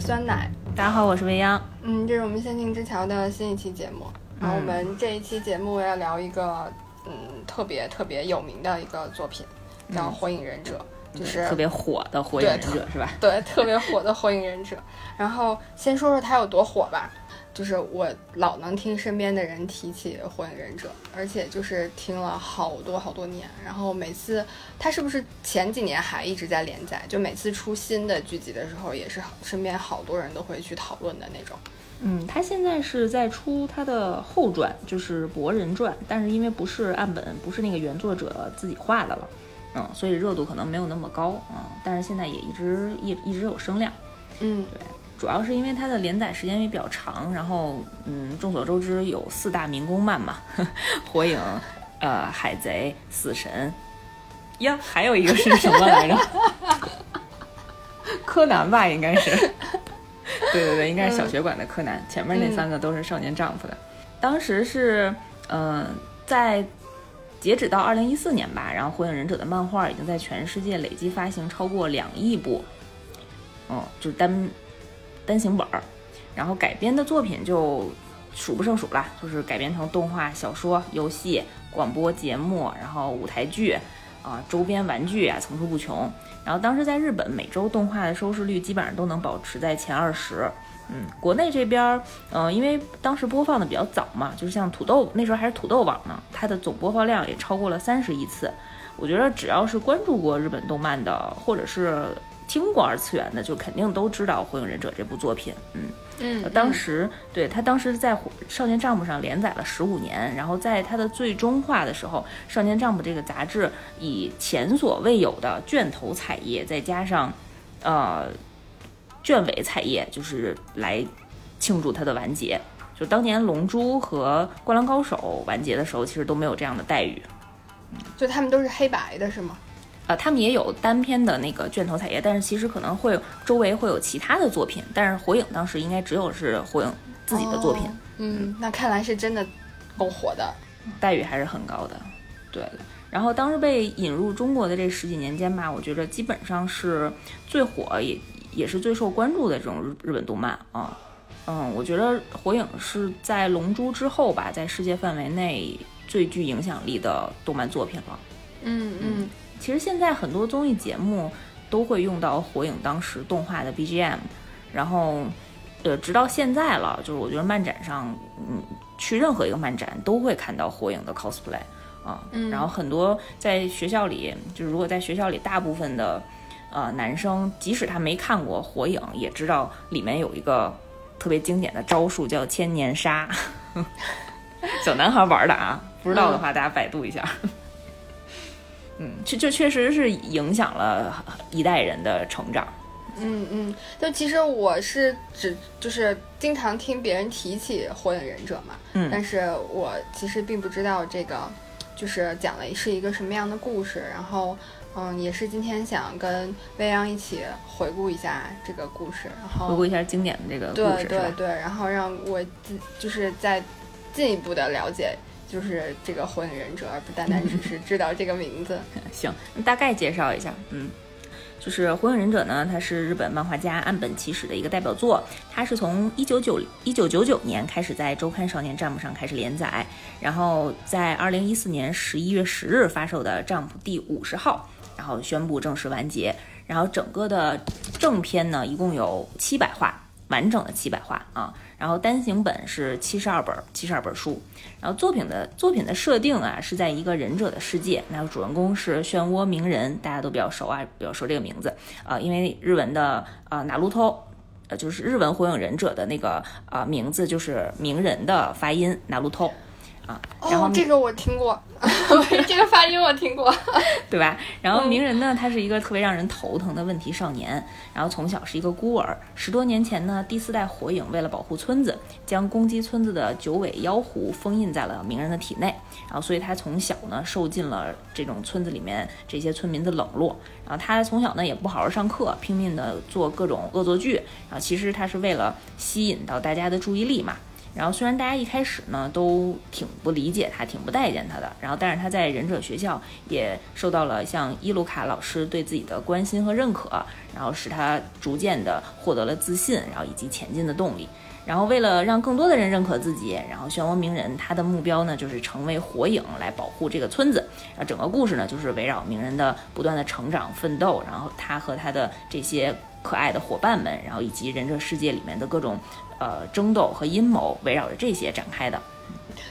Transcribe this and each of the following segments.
是酸奶。大家好，我是未央。嗯，这是我们仙境之桥的新一期节目。然后我们这一期节目要聊一个嗯特别特别有名的一个作品，叫《火影忍者》，就是特别火的《火影忍者》是吧？对，特别火的《火影忍者》。然后先说说它有多火吧。就是我老能听身边的人提起《火影忍者》，而且就是听了好多好多年。然后每次他是不是前几年还一直在连载？就每次出新的剧集的时候，也是身边好多人都会去讨论的那种。嗯，他现在是在出他的后传，就是《博人传》，但是因为不是岸本，不是那个原作者自己画的了，嗯，所以热度可能没有那么高嗯。但是现在也一直一一直有声量。嗯，对。主要是因为它的连载时间也比较长，然后，嗯，众所周知有四大民工漫嘛，火影，呃，海贼，死神，呀，还有一个是什么来着？柯南吧，应该是。对对对，应该是小学馆的柯南。前面那三个都是少年丈夫的。当时是，嗯，在截止到二零一四年吧，然后火影忍者的漫画已经在全世界累计发行超过两亿部，嗯，就是单。单行本儿，然后改编的作品就数不胜数了，就是改编成动画、小说、游戏、广播节目，然后舞台剧，啊，周边玩具啊，层出不穷。然后当时在日本，每周动画的收视率基本上都能保持在前二十。嗯，国内这边儿，嗯，因为当时播放的比较早嘛，就是像土豆那时候还是土豆网呢，它的总播放量也超过了三十亿次。我觉得只要是关注过日本动漫的，或者是。听过二次元的就肯定都知道《火影忍者》这部作品，嗯嗯，当时对他当时在《少年丈夫》上连载了十五年，然后在他的最终话的时候，《少年丈夫》这个杂志以前所未有的卷头彩页，再加上呃卷尾彩页，就是来庆祝它的完结。就当年《龙珠》和《灌篮高手》完结的时候，其实都没有这样的待遇。就他们都是黑白的，是吗？呃，他们也有单篇的那个卷头彩页，但是其实可能会周围会有其他的作品，但是火影当时应该只有是火影自己的作品。嗯，那看来是真的够火的，待遇还是很高的。对，然后当时被引入中国的这十几年间吧，我觉着基本上是最火也也是最受关注的这种日日本动漫啊。嗯，我觉得火影是在龙珠之后吧，在世界范围内最具影响力的动漫作品了。嗯嗯。其实现在很多综艺节目都会用到火影当时动画的 BGM，然后，呃，直到现在了，就是我觉得漫展上，嗯，去任何一个漫展都会看到火影的 cosplay 啊，然后很多在学校里，就是如果在学校里，大部分的呃男生，即使他没看过火影，也知道里面有一个特别经典的招数叫千年杀，小男孩玩的啊，不知道的话大家百度一下。嗯，这这确实是影响了一代人的成长。嗯嗯，就其实我是只就是经常听别人提起《火影忍者》嘛，嗯，但是我其实并不知道这个就是讲的是一个什么样的故事。然后，嗯，也是今天想跟未央一起回顾一下这个故事，然后回顾一下经典的这个故事，对对对，然后让我就是再进一步的了解。就是这个火影忍者，而不单单只是知道这个名字。行，大概介绍一下。嗯，就是火影忍者呢，它是日本漫画家岸本齐史的一个代表作。它是从一九九一九九九年开始在周刊少年 Jump 上开始连载，然后在二零一四年十一月十日发售的 Jump 第五十号，然后宣布正式完结。然后整个的正片呢，一共有七百话，完整的七百话啊。然后单行本是七十二本，七十二本书。然后作品的作品的设定啊，是在一个忍者的世界，那个主人公是漩涡鸣人，大家都比较熟啊，比较熟这个名字啊，因为日文的啊哪路托，呃就是日文火影忍者的那个啊名字就是鸣人的发音哪路透。啊，然后这个我听过，这个发音我听过，对吧？然后鸣人呢，他是一个特别让人头疼的问题少年，然后从小是一个孤儿。十多年前呢，第四代火影为了保护村子，将攻击村子的九尾妖狐封印在了鸣人的体内，然后所以他从小呢受尽了这种村子里面这些村民的冷落。然后他从小呢也不好好上课，拼命的做各种恶作剧，然后其实他是为了吸引到大家的注意力嘛。然后虽然大家一开始呢都挺不理解他，挺不待见他的，然后但是他在忍者学校也受到了像伊鲁卡老师对自己的关心和认可，然后使他逐渐的获得了自信，然后以及前进的动力。然后为了让更多的人认可自己，然后漩涡鸣人他的目标呢就是成为火影来保护这个村子。然后整个故事呢就是围绕鸣人的不断的成长奋斗，然后他和他的这些可爱的伙伴们，然后以及忍者世界里面的各种呃争斗和阴谋，围绕着这些展开的。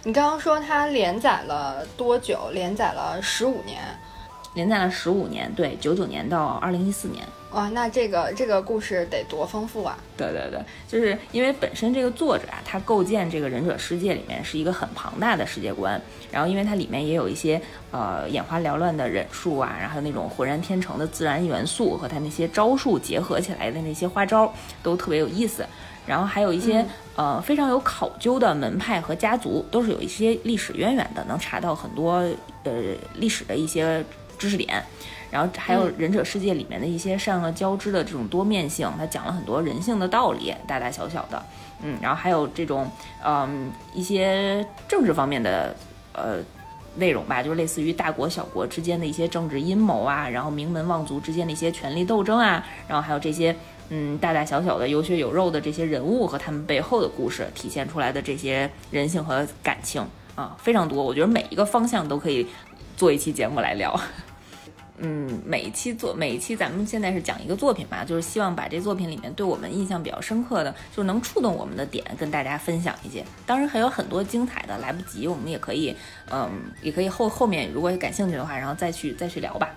你刚刚说它连载了多久？连载了十五年。连载了十五年，对，九九年到二零一四年。哇，那这个这个故事得多丰富啊！对对对，就是因为本身这个作者啊，他构建这个忍者世界里面是一个很庞大的世界观，然后因为它里面也有一些呃眼花缭乱的忍术啊，然后那种浑然天成的自然元素和他那些招数结合起来的那些花招都特别有意思，然后还有一些呃非常有考究的门派和家族，都是有一些历史渊源的，能查到很多呃历史的一些知识点。然后还有忍者世界里面的一些善恶交织的这种多面性，他讲了很多人性的道理，大大小小的，嗯，然后还有这种，嗯，一些政治方面的，呃，内容吧，就是类似于大国小国之间的一些政治阴谋啊，然后名门望族之间的一些权力斗争啊，然后还有这些，嗯，大大小小的有血有肉的这些人物和他们背后的故事体现出来的这些人性和感情啊，非常多，我觉得每一个方向都可以做一期节目来聊。嗯，每一期作每一期咱们现在是讲一个作品嘛，就是希望把这作品里面对我们印象比较深刻的，就能触动我们的点跟大家分享一些。当然还有很多精彩的来不及，我们也可以，嗯，也可以后后面如果感兴趣的话，然后再去再去聊吧。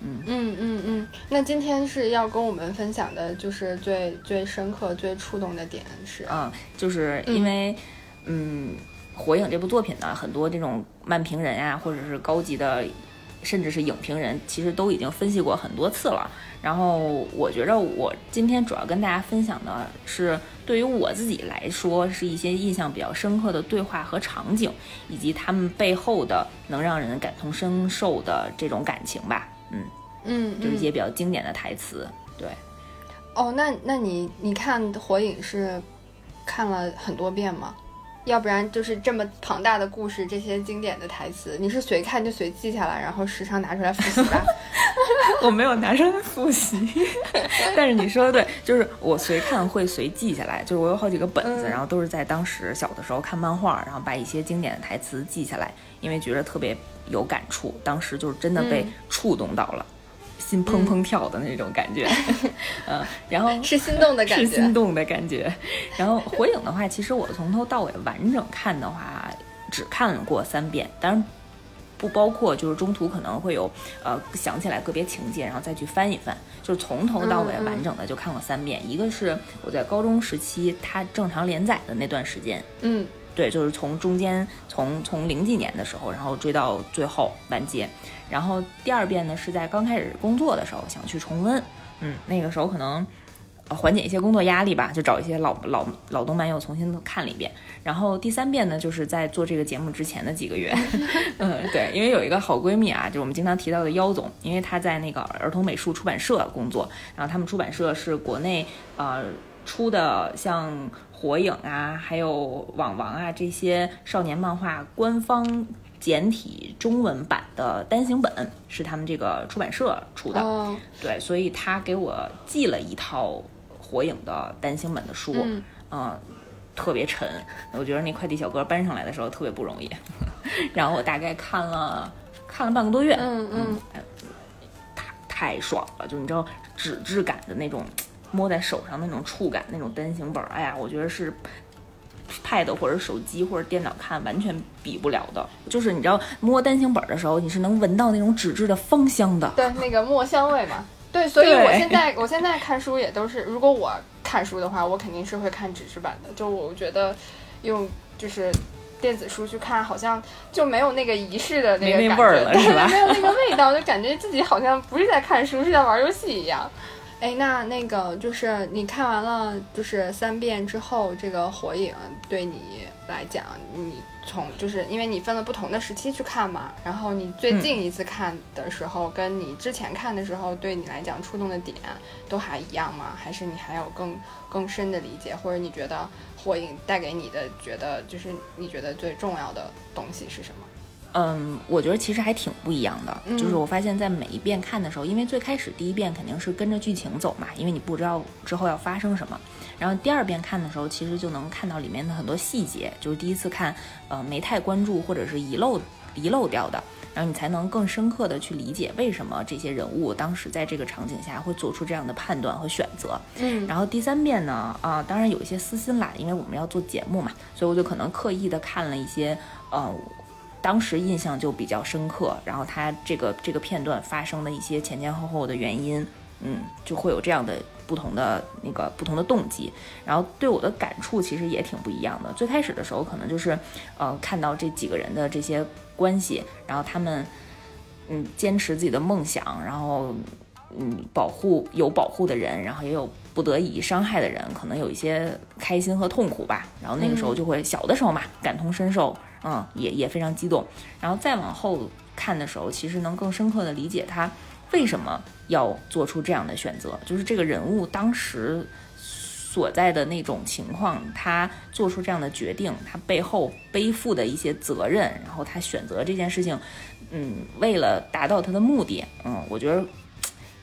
嗯嗯嗯嗯，那今天是要跟我们分享的就是最最深刻、最触动的点是，嗯，就是因为，嗯，火影这部作品呢，很多这种漫评人啊，或者是高级的。甚至是影评人，其实都已经分析过很多次了。然后我觉着，我今天主要跟大家分享的是，对于我自己来说，是一些印象比较深刻的对话和场景，以及他们背后的能让人感同身受的这种感情吧。嗯嗯，就是一些比较经典的台词。对。哦，那那你你看《火影》是看了很多遍吗？要不然就是这么庞大的故事，这些经典的台词，你是随看就随记下来，然后时常拿出来复习吧？我没有拿出来复习，但是你说的对，就是我随看会随记下来，就是我有好几个本子，然后都是在当时小的时候看漫画，然后把一些经典的台词记下来，因为觉得特别有感触，当时就是真的被触动到了。心砰砰跳的那种感觉，嗯，然后是心动的感觉，是心动的感觉。然后火影的话，其实我从头到尾完整看的话，只看过三遍，当然不包括就是中途可能会有呃想起来个别情节，然后再去翻一翻，就是从头到尾完整的就看过三遍。一个是我在高中时期它正常连载的那段时间，嗯。对，就是从中间从从零几年的时候，然后追到最后完结，然后第二遍呢是在刚开始工作的时候想去重温，嗯，那个时候可能缓解一些工作压力吧，就找一些老老老动漫又重新看了一遍，然后第三遍呢就是在做这个节目之前的几个月，嗯，对，因为有一个好闺蜜啊，就是我们经常提到的妖总，因为她在那个儿童美术出版社工作，然后他们出版社是国内呃出的像。火影啊，还有网王啊，这些少年漫画官方简体中文版的单行本是他们这个出版社出的。对，所以他给我寄了一套火影的单行本的书，嗯，特别沉，我觉得那快递小哥搬上来的时候特别不容易。然后我大概看了看了半个多月，嗯嗯，太太爽了，就你知道纸质感的那种。摸在手上那种触感，那种单行本，哎呀，我觉得是 pad 或者手机或者电脑看完全比不了的。就是你知道摸单行本的时候，你是能闻到那种纸质的芳香的，对，那个墨香味嘛。对，所以我现在我现在看书也都是，如果我看书的话，我肯定是会看纸质版的。就我觉得用就是电子书去看，好像就没有那个仪式的那个味儿了，是吧？没有那个味道，就感觉自己好像不是在看书，是在玩游戏一样。哎，那那个就是你看完了就是三遍之后，这个火影对你来讲，你从就是因为你分了不同的时期去看嘛，然后你最近一次看的时候，跟你之前看的时候，对你来讲触动的点都还一样吗？还是你还有更更深的理解，或者你觉得火影带给你的，觉得就是你觉得最重要的东西是什么？嗯，我觉得其实还挺不一样的。就是我发现，在每一遍看的时候，因为最开始第一遍肯定是跟着剧情走嘛，因为你不知道之后要发生什么。然后第二遍看的时候，其实就能看到里面的很多细节，就是第一次看，呃，没太关注或者是遗漏遗漏掉的，然后你才能更深刻的去理解为什么这些人物当时在这个场景下会做出这样的判断和选择。嗯，然后第三遍呢，啊，当然有一些私心啦，因为我们要做节目嘛，所以我就可能刻意的看了一些，呃。当时印象就比较深刻，然后他这个这个片段发生的一些前前后后的原因，嗯，就会有这样的不同的那个不同的动机，然后对我的感触其实也挺不一样的。最开始的时候可能就是，呃，看到这几个人的这些关系，然后他们，嗯，坚持自己的梦想，然后，嗯，保护有保护的人，然后也有不得已伤害的人，可能有一些开心和痛苦吧。然后那个时候就会小的时候嘛，感同身受。嗯，也也非常激动，然后再往后看的时候，其实能更深刻的理解他为什么要做出这样的选择，就是这个人物当时所在的那种情况，他做出这样的决定，他背后背负的一些责任，然后他选择这件事情，嗯，为了达到他的目的，嗯，我觉得，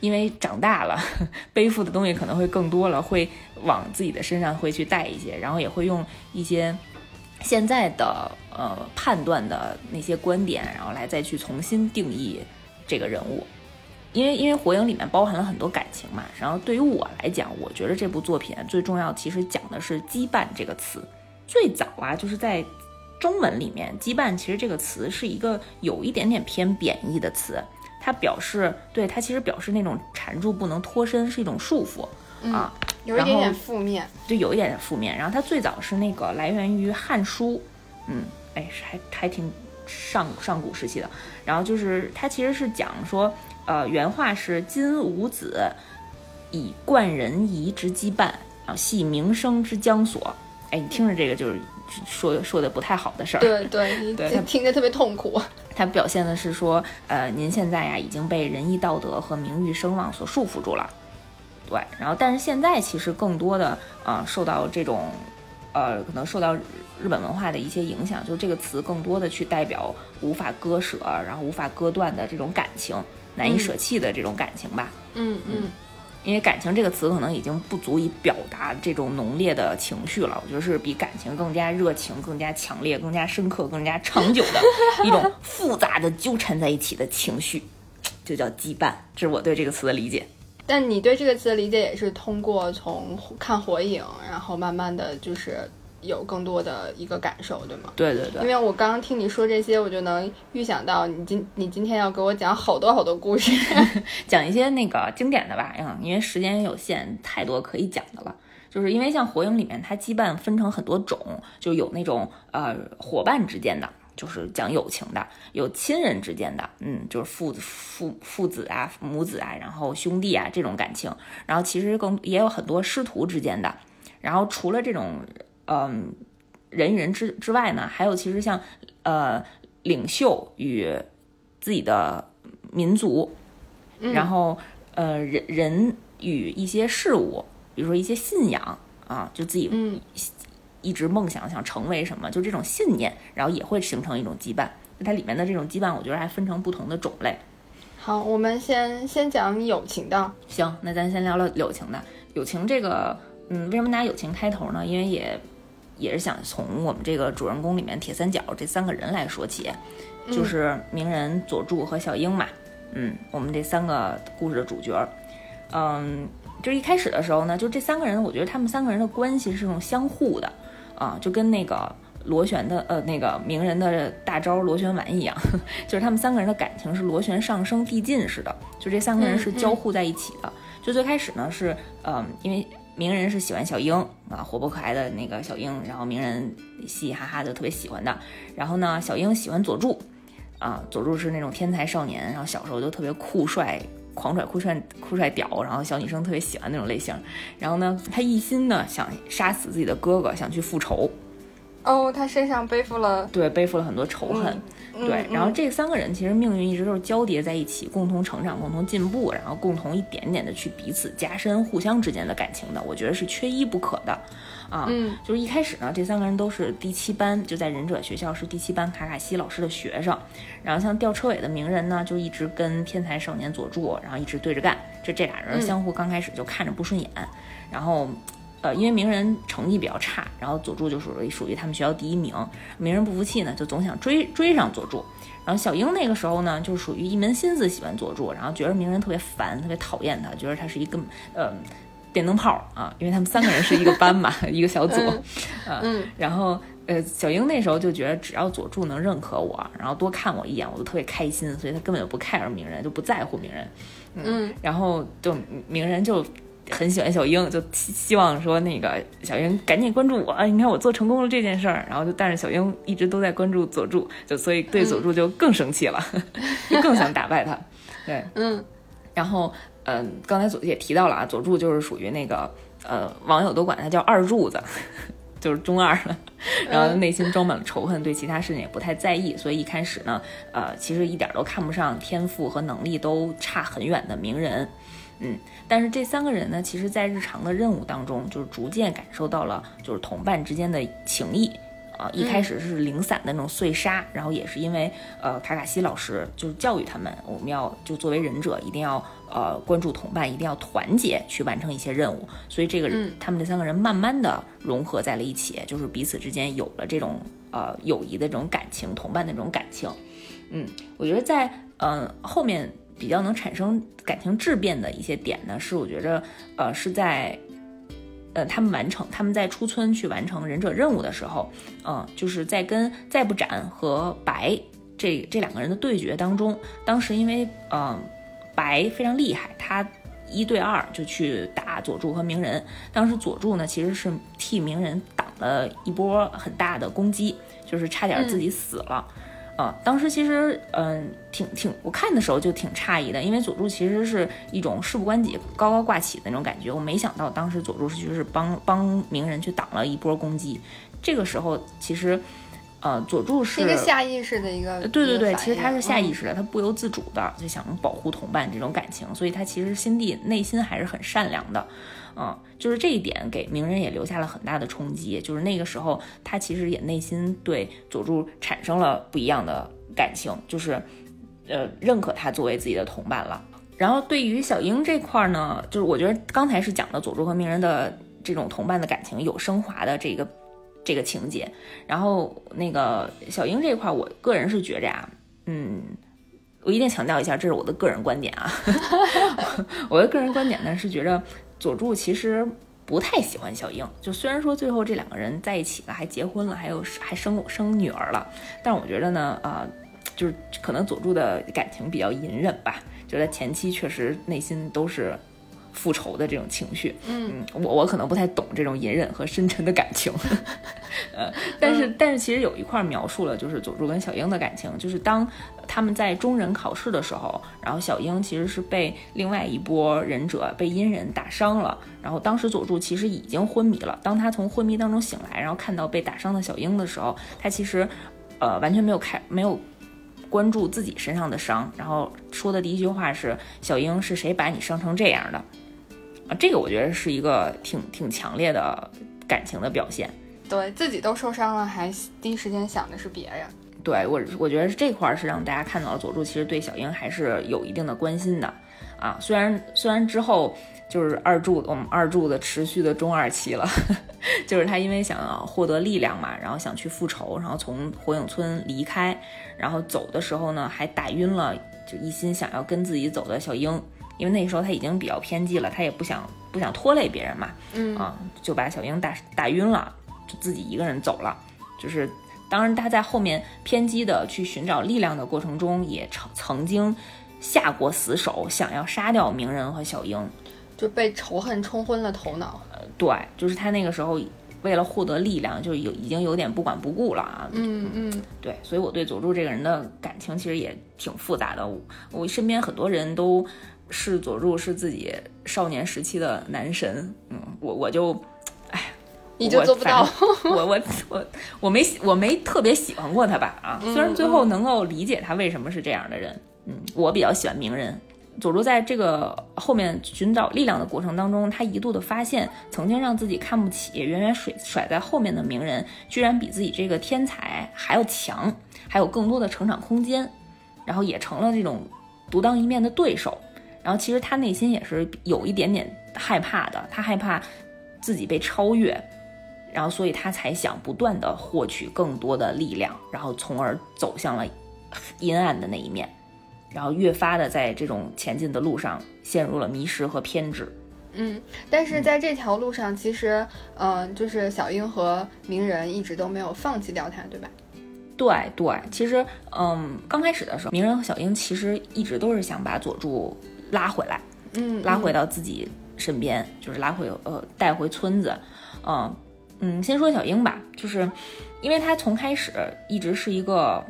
因为长大了，背负的东西可能会更多了，会往自己的身上会去带一些，然后也会用一些。现在的呃判断的那些观点，然后来再去重新定义这个人物，因为因为火影里面包含了很多感情嘛。然后对于我来讲，我觉得这部作品最重要其实讲的是羁绊这个词。最早啊，就是在中文里面，羁绊其实这个词是一个有一点点偏贬义的词，它表示对它其实表示那种缠住不能脱身，是一种束缚啊。有一点点负面，就有一点点负面。然后它最早是那个来源于《汉书》，嗯，哎，还还挺上上古时期的。然后就是它其实是讲说，呃，原话是“今吾子以冠人夷之羁绊，啊，系名声之将所”。哎，你听着这个就是说说的不太好的事儿。对对 对，听着特别痛苦。它表现的是说，呃，您现在呀已经被仁义道德和名誉声望所束缚住了。对，然后但是现在其实更多的啊受到这种，呃，可能受到日本文化的一些影响，就这个词更多的去代表无法割舍，然后无法割断的这种感情，难以舍弃的这种感情吧。嗯嗯，因为感情这个词可能已经不足以表达这种浓烈的情绪了，我觉得是比感情更加热情、更加强烈、更加深刻、更加长久的 一种复杂的纠缠在一起的情绪，就叫羁绊。这是我对这个词的理解。但你对这个词的理解也是通过从看火影，然后慢慢的就是有更多的一个感受，对吗？对对对。因为我刚刚听你说这些，我就能预想到你今你今天要给我讲好多好多故事，讲一些那个经典的吧，嗯，因为时间有限，太多可以讲的了。就是因为像火影里面，它羁绊分成很多种，就有那种呃伙伴之间的。就是讲友情的，有亲人之间的，嗯，就是父父父子啊、母子啊，然后兄弟啊这种感情。然后其实更也有很多师徒之间的。然后除了这种，嗯，人与人之之外呢，还有其实像呃领袖与自己的民族，然后呃人人与一些事物，比如说一些信仰啊，就自己嗯。一直梦想想成为什么，就这种信念，然后也会形成一种羁绊。它里面的这种羁绊，我觉得还分成不同的种类。好，我们先先讲友情的。行，那咱先聊聊友情的。友情这个，嗯，为什么拿友情开头呢？因为也也是想从我们这个主人公里面铁三角这三个人来说起，就是鸣人、佐助和小樱嘛。嗯，我们这三个故事的主角。嗯，就是一开始的时候呢，就这三个人，我觉得他们三个人的关系是那种相互的。啊，就跟那个螺旋的呃那个鸣人的大招螺旋丸一样，就是他们三个人的感情是螺旋上升递进似的，就这三个人是交互在一起的。就最开始呢是，嗯，因为鸣人是喜欢小樱啊，活泼可爱的那个小樱，然后鸣人嘻嘻哈哈的特别喜欢的。然后呢，小樱喜欢佐助，啊，佐助是那种天才少年，然后小时候就特别酷帅。狂拽酷帅酷帅屌，然后小女生特别喜欢那种类型。然后呢，他一心呢想杀死自己的哥哥，想去复仇。哦，他身上背负了对背负了很多仇恨。对，然后这三个人其实命运一直都是交叠在一起，共同成长，共同进步，然后共同一点点的去彼此加深互相之间的感情的，我觉得是缺一不可的，啊，嗯，就是一开始呢，这三个人都是第七班，就在忍者学校是第七班卡卡西老师的学生，然后像吊车尾的鸣人呢，就一直跟天才少年佐助，然后一直对着干，就这俩人相互刚开始就看着不顺眼，然后。呃，因为鸣人成绩比较差，然后佐助就属于属于他们学校第一名。鸣人不服气呢，就总想追追上佐助。然后小樱那个时候呢，就属于一门心思喜欢佐助，然后觉得鸣人特别烦，特别讨厌他，觉得他是一个呃电灯泡啊。因为他们三个人是一个班嘛，一个小组啊。嗯。然后呃，小英那时候就觉得只要佐助能认可我，然后多看我一眼，我就特别开心，所以他根本就不 care 鸣人，就不在乎鸣人。嗯。然后就鸣人就。很喜欢小樱，就希望说那个小樱赶紧关注我。你看我做成功了这件事儿，然后就但是小樱一直都在关注佐助，就所以对佐助就更生气了，就更想打败他。对，嗯。然后，嗯，刚才佐助也提到了啊，佐助就是属于那个呃，网友都管他叫二柱子，就是中二了。然后内心装满了仇恨，对其他事情也不太在意，所以一开始呢，呃，其实一点都看不上天赋和能力都差很远的鸣人。嗯，但是这三个人呢，其实，在日常的任务当中，就是逐渐感受到了就是同伴之间的情谊啊。一开始是零散的那种碎沙，然后也是因为呃卡卡西老师就是教育他们，我们要就作为忍者一定要呃关注同伴，一定要团结去完成一些任务，所以这个他们这三个人慢慢的融合在了一起，就是彼此之间有了这种呃友谊的这种感情，同伴的这种感情。嗯，我觉得在嗯后面。比较能产生感情质变的一些点呢，是我觉着，呃，是在，呃，他们完成他们在出村去完成忍者任务的时候，嗯，就是在跟再不斩和白这这两个人的对决当中，当时因为，嗯，白非常厉害，他一对二就去打佐助和鸣人，当时佐助呢其实是替鸣人挡了一波很大的攻击，就是差点自己死了。呃，当时其实，嗯，挺挺，我看的时候就挺诧异的，因为佐助其实是一种事不关己、高高挂起的那种感觉，我没想到当时佐助是就是帮帮鸣人去挡了一波攻击。这个时候其实，呃，佐助是一个下意识的一个，对对对，其实他是下意识的，他不由自主的就想保护同伴这种感情，所以他其实心地内心还是很善良的。嗯，就是这一点给鸣人也留下了很大的冲击。就是那个时候，他其实也内心对佐助产生了不一样的感情，就是，呃，认可他作为自己的同伴了。然后对于小樱这块呢，就是我觉得刚才是讲的佐助和鸣人的这种同伴的感情有升华的这个这个情节。然后那个小樱这块，我个人是觉着呀，嗯，我一定强调一下，这是我的个人观点啊。我的个人观点呢是觉着。佐助其实不太喜欢小樱，就虽然说最后这两个人在一起了，还结婚了，还有还生生女儿了，但我觉得呢，呃，就是可能佐助的感情比较隐忍吧，觉得前期确实内心都是。复仇的这种情绪，嗯，我我可能不太懂这种隐忍和深沉的感情，呃，但是但是其实有一块描述了，就是佐助跟小樱的感情，就是当他们在中忍考试的时候，然后小樱其实是被另外一波忍者被阴人打伤了，然后当时佐助其实已经昏迷了，当他从昏迷当中醒来，然后看到被打伤的小樱的时候，他其实呃完全没有开没有关注自己身上的伤，然后说的第一句话是小樱是谁把你伤成这样的？啊，这个我觉得是一个挺挺强烈的感情的表现，对自己都受伤了，还第一时间想的是别人。对我，我觉得这块是让大家看到了佐助其实对小樱还是有一定的关心的啊。虽然虽然之后就是二柱我们二柱的持续的中二期了，就是他因为想要获得力量嘛，然后想去复仇，然后从火影村离开，然后走的时候呢还打晕了，就一心想要跟自己走的小樱。因为那时候他已经比较偏激了，他也不想不想拖累别人嘛，嗯啊，就把小樱打打晕了，就自己一个人走了。就是当然他在后面偏激的去寻找力量的过程中，也曾曾经下过死手，想要杀掉鸣人和小樱，就被仇恨冲昏了头脑。呃，对，就是他那个时候。为了获得力量，就有已经有点不管不顾了啊！嗯嗯，对，所以我对佐助这个人的感情其实也挺复杂的。我我身边很多人都视佐助是自己少年时期的男神，嗯，我我就，哎，你就做不到。我我我我没我没特别喜欢过他吧啊，虽然最后能够理解他为什么是这样的人。嗯，我比较喜欢鸣人。佐助在这个后面寻找力量的过程当中，他一度的发现，曾经让自己看不起、远远甩甩在后面的鸣人，居然比自己这个天才还要强，还有更多的成长空间，然后也成了这种独当一面的对手。然后其实他内心也是有一点点害怕的，他害怕自己被超越，然后所以他才想不断的获取更多的力量，然后从而走向了阴暗的那一面。然后越发的在这种前进的路上陷入了迷失和偏执。嗯，但是在这条路上，其实，嗯，就是小樱和鸣人一直都没有放弃掉他，对吧？对对，其实，嗯，刚开始的时候，鸣人和小樱其实一直都是想把佐助拉回来，嗯，拉回到自己身边，就是拉回呃带回村子。嗯嗯，先说小英吧，就是因为她从开始一直是一个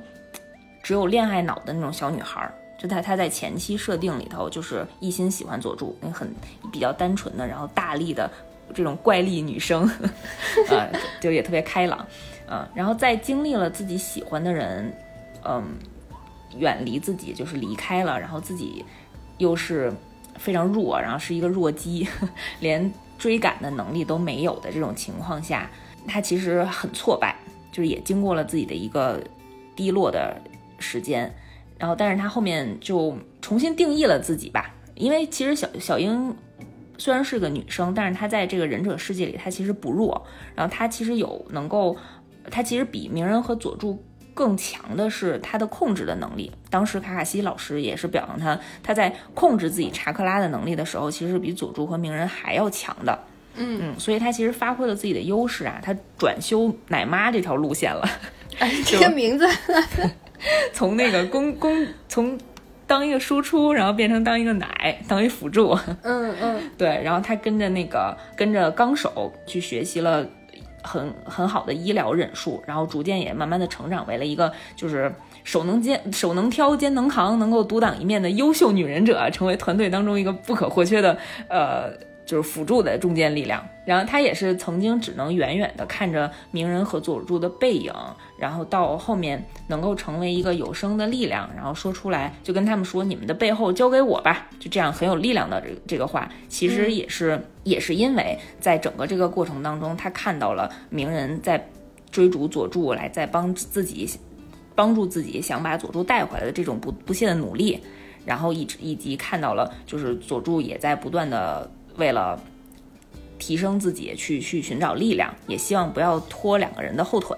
只有恋爱脑的那种小女孩。就他他在前期设定里头，就是一心喜欢佐助，那很比较单纯的，然后大力的这种怪力女生，呃，就也特别开朗，嗯，然后在经历了自己喜欢的人，嗯，远离自己，就是离开了，然后自己又是非常弱，然后是一个弱鸡，连追赶的能力都没有的这种情况下，他其实很挫败，就是也经过了自己的一个低落的时间。然后，但是他后面就重新定义了自己吧，因为其实小小樱虽然是个女生，但是她在这个忍者世界里，她其实不弱。然后她其实有能够，她其实比鸣人和佐助更强的是他的控制的能力。当时卡卡西老师也是表扬他，他在控制自己查克拉的能力的时候，其实比佐助和鸣人还要强的。嗯嗯，所以他其实发挥了自己的优势啊，他转修奶妈这条路线了。哎，这个名字。从那个公公从当一个输出，然后变成当一个奶，当一辅助。嗯嗯，对。然后他跟着那个跟着纲手去学习了很很好的医疗忍术，然后逐渐也慢慢的成长为了一个就是手能肩手能挑肩能扛，能够独挡一面的优秀女忍者，成为团队当中一个不可或缺的呃。就是辅助的中坚力量，然后他也是曾经只能远远的看着鸣人和佐助的背影，然后到后面能够成为一个有声的力量，然后说出来就跟他们说：“你们的背后交给我吧。”就这样很有力量的这这个话，其实也是也是因为在整个这个过程当中，他看到了鸣人在追逐佐助来，在帮自己帮助自己想把佐助带回来的这种不不懈的努力，然后以以及看到了就是佐助也在不断的。为了提升自己，去去寻找力量，也希望不要拖两个人的后腿，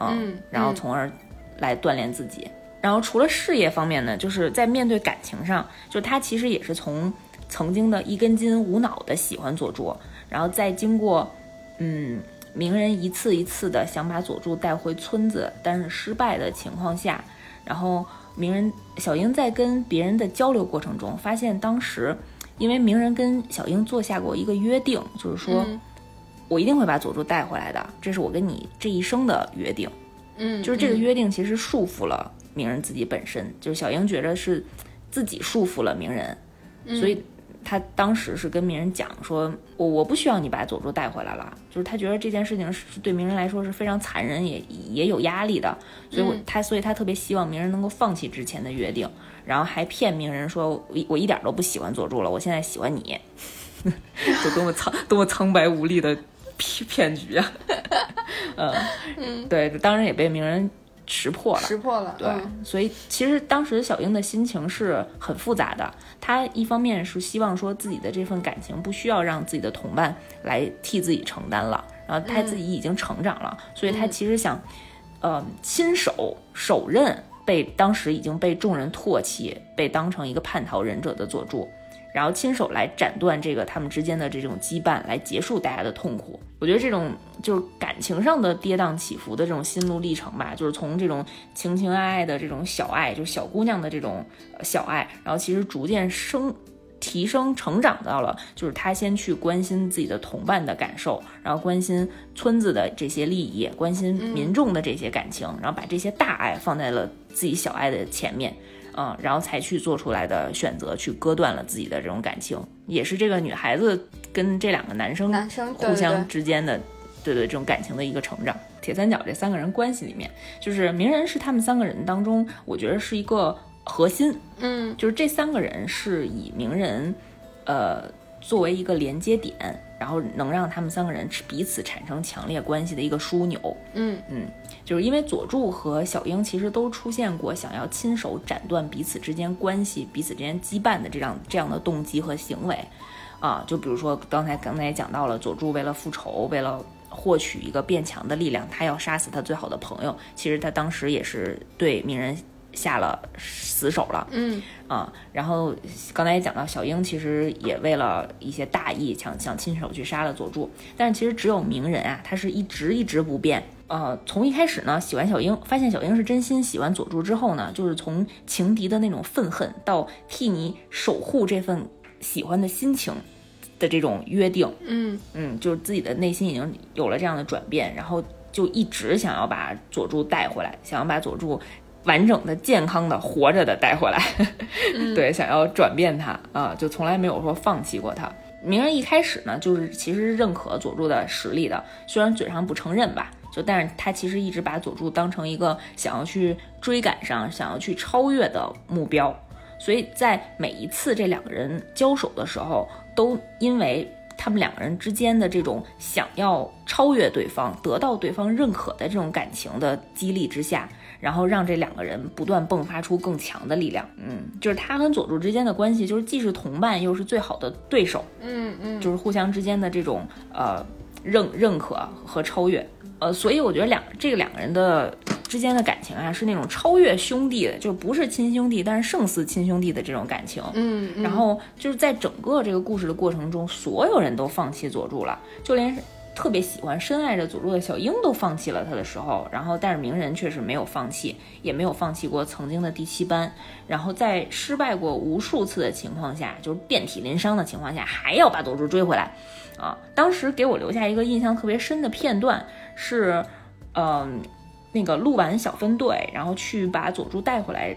嗯，然后从而来锻炼自己。然后除了事业方面呢，就是在面对感情上，就他其实也是从曾经的一根筋无脑的喜欢佐助，然后再经过嗯鸣人一次一次的想把佐助带回村子，但是失败的情况下，然后鸣人小樱在跟别人的交流过程中，发现当时。因为鸣人跟小樱做下过一个约定，就是说，我一定会把佐助带回来的，这是我跟你这一生的约定。嗯，就是这个约定其实束缚了鸣人自己本身，就是小樱觉得是自己束缚了鸣人，所以。他当时是跟鸣人讲说：“我我不需要你把佐助带回来了，就是他觉得这件事情是对鸣人来说是非常残忍，也也有压力的，所以，我他所以他特别希望鸣人能够放弃之前的约定，然后还骗鸣人说，我我一点都不喜欢佐助了，我现在喜欢你，就多么苍多么苍白无力的骗骗局啊！嗯，对，当然也被鸣人。”识破了，识破了，对，所以其实当时小樱的心情是很复杂的。她一方面是希望说自己的这份感情不需要让自己的同伴来替自己承担了，然后她自己已经成长了，所以她其实想，呃，亲手手刃被当时已经被众人唾弃、被当成一个叛逃忍者的佐助。然后亲手来斩断这个他们之间的这种羁绊，来结束大家的痛苦。我觉得这种就是感情上的跌宕起伏的这种心路历程吧，就是从这种情情爱爱的这种小爱，就小姑娘的这种小爱，然后其实逐渐升提升成长到了，就是他先去关心自己的同伴的感受，然后关心村子的这些利益，关心民众的这些感情，然后把这些大爱放在了自己小爱的前面。嗯，然后才去做出来的选择，去割断了自己的这种感情，也是这个女孩子跟这两个男生男生互相之间的对对，这种感情的一个成长。铁三角这三个人关系里面，就是鸣人是他们三个人当中，我觉得是一个核心。嗯，就是这三个人是以鸣人，呃，作为一个连接点，然后能让他们三个人彼此产生强烈关系的一个枢纽。嗯嗯，就是因为佐助和小樱其实都出现过想要亲手斩断彼此之间关系、彼此之间羁绊的这样这样的动机和行为。啊，就比如说刚才刚才也讲到了，佐助为了复仇，为了获取一个变强的力量，他要杀死他最好的朋友。其实他当时也是对鸣人下了死手了。嗯啊，然后刚才也讲到，小樱其实也为了一些大义，想想亲手去杀了佐助。但是其实只有鸣人啊，他是一直一直不变。呃，从一开始呢，喜欢小樱，发现小樱是真心喜欢佐助之后呢，就是从情敌的那种愤恨，到替你守护这份喜欢的心情。的这种约定，嗯嗯，就是自己的内心已经有了这样的转变，然后就一直想要把佐助带回来，想要把佐助完整的、健康的、活着的带回来，对，想要转变他啊，就从来没有说放弃过他。鸣人一开始呢，就是其实是认可佐助的实力的，虽然嘴上不承认吧，就但是他其实一直把佐助当成一个想要去追赶上、想要去超越的目标。所以在每一次这两个人交手的时候，都因为他们两个人之间的这种想要超越对方、得到对方认可的这种感情的激励之下，然后让这两个人不断迸发出更强的力量。嗯，就是他跟佐助之间的关系，就是既是同伴，又是最好的对手。嗯嗯，就是互相之间的这种呃认认可和超越。呃，所以我觉得两这个两个人的之间的感情啊，是那种超越兄弟的，就不是亲兄弟，但是胜似亲兄弟的这种感情。嗯，然后就是在整个这个故事的过程中，所有人都放弃佐助了，就连特别喜欢、深爱着佐助的小樱都放弃了他的时候，然后但是鸣人却是没有放弃，也没有放弃过曾经的第七班。然后在失败过无数次的情况下，就是遍体鳞伤的情况下，还要把佐助追回来。啊，当时给我留下一个印象特别深的片段是，嗯，那个鹿丸小分队，然后去把佐助带回来，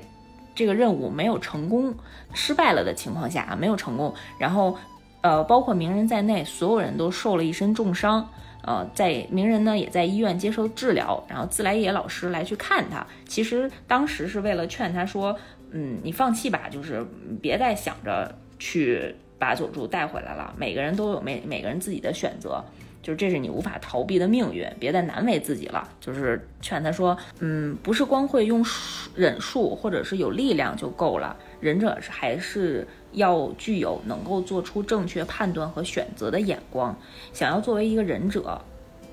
这个任务没有成功，失败了的情况下啊没有成功，然后，呃，包括鸣人在内，所有人都受了一身重伤，呃，在鸣人呢也在医院接受治疗，然后自来也老师来去看他，其实当时是为了劝他说，嗯，你放弃吧，就是别再想着去。把佐助带回来了，每个人都有每每个人自己的选择，就是这是你无法逃避的命运，别再难为自己了。就是劝他说，嗯，不是光会用忍术或者是有力量就够了，忍者是还是要具有能够做出正确判断和选择的眼光。想要作为一个忍者，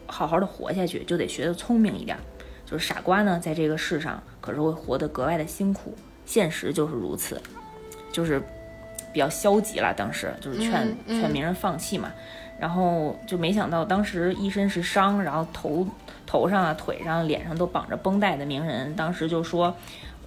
好好的活下去，就得学得聪明一点。就是傻瓜呢，在这个世上可是会活得格外的辛苦，现实就是如此，就是。比较消极了，当时就是劝劝鸣人放弃嘛，然后就没想到当时一身是伤，然后头头上啊、腿上、脸上都绑着绷带的鸣人，当时就说：“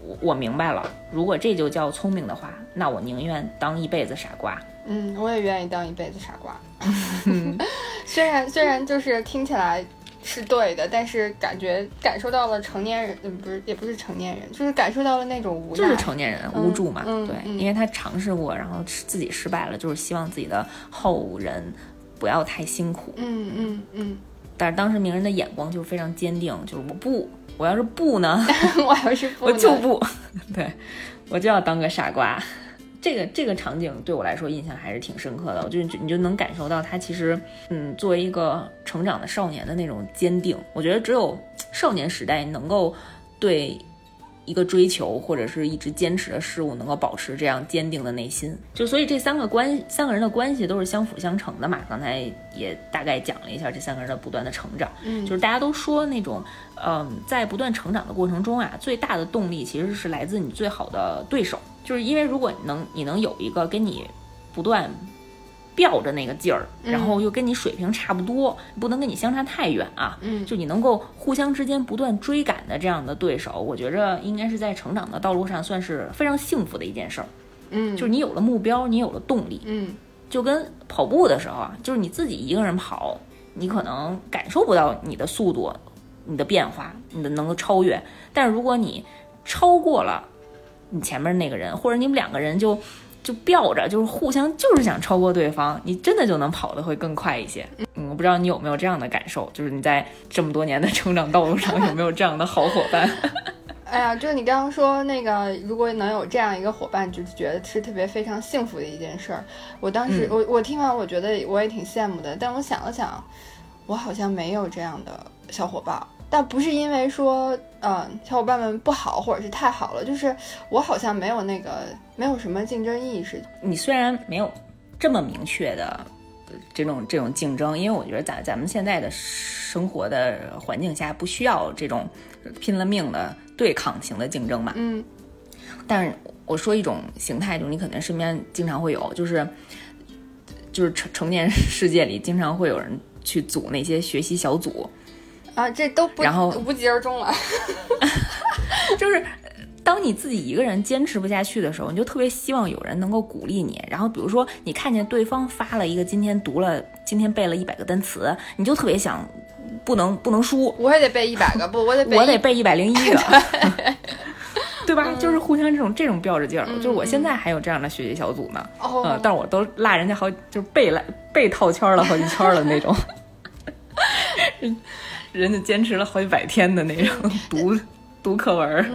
我我明白了，如果这就叫聪明的话，那我宁愿当一辈子傻瓜。”嗯，我也愿意当一辈子傻瓜。虽然虽然就是听起来。是对的，但是感觉感受到了成年人，嗯，不是，也不是成年人，就是感受到了那种无奈，就是成年人无助嘛，对，因为他尝试过，然后自己失败了，就是希望自己的后人不要太辛苦，嗯嗯嗯。但是当时鸣人的眼光就非常坚定，就是我不，我要是不呢，我要是不，我就不，对我就要当个傻瓜。这个这个场景对我来说印象还是挺深刻的，我就你就能感受到他其实，嗯，作为一个成长的少年的那种坚定。我觉得只有少年时代能够对一个追求或者是一直坚持的事物能够保持这样坚定的内心。就所以这三个关三个人的关系都是相辅相成的嘛。刚才也大概讲了一下这三个人的不断的成长，嗯，就是大家都说那种，嗯，在不断成长的过程中啊，最大的动力其实是来自你最好的对手。就是因为如果能你能有一个跟你不断吊着那个劲儿，然后又跟你水平差不多，不能跟你相差太远啊，嗯，就你能够互相之间不断追赶的这样的对手，我觉着应该是在成长的道路上算是非常幸福的一件事儿。嗯，就是你有了目标，你有了动力，嗯，就跟跑步的时候啊，就是你自己一个人跑，你可能感受不到你的速度、你的变化、你的能够超越，但是如果你超过了。你前面那个人，或者你们两个人就就吊着，就是互相就是想超过对方，你真的就能跑得会更快一些。嗯，我不知道你有没有这样的感受，就是你在这么多年的成长道路上有没有这样的好伙伴？哎呀，就是你刚刚说那个，如果能有这样一个伙伴，就觉得是特别非常幸福的一件事儿。我当时，我我听完，我觉得我也挺羡慕的。但我想了想，我好像没有这样的小伙伴。但不是因为说，嗯，小伙伴们不好，或者是太好了，就是我好像没有那个，没有什么竞争意识。你虽然没有这么明确的这种这种竞争，因为我觉得咱咱们现在的生活的环境下不需要这种拼了命的对抗型的竞争嘛。嗯。但是我说一种形态，就是你可能身边经常会有，就是就是成成年世界里经常会有人去组那些学习小组。啊，这都不然后无疾而终了。就是当你自己一个人坚持不下去的时候，你就特别希望有人能够鼓励你。然后比如说你看见对方发了一个今天读了，今天背了一百个单词，你就特别想不能不能输，我也得背一百个，不，我得我得背一百零一个，对吧？嗯就是互相这种这种吊着劲儿。就是我现在还有这样的学习小组呢，哦嗯，但是我都落人家好，就是背来背套圈了好几圈了那种。人家坚持了好几百天的那种 读读课文儿，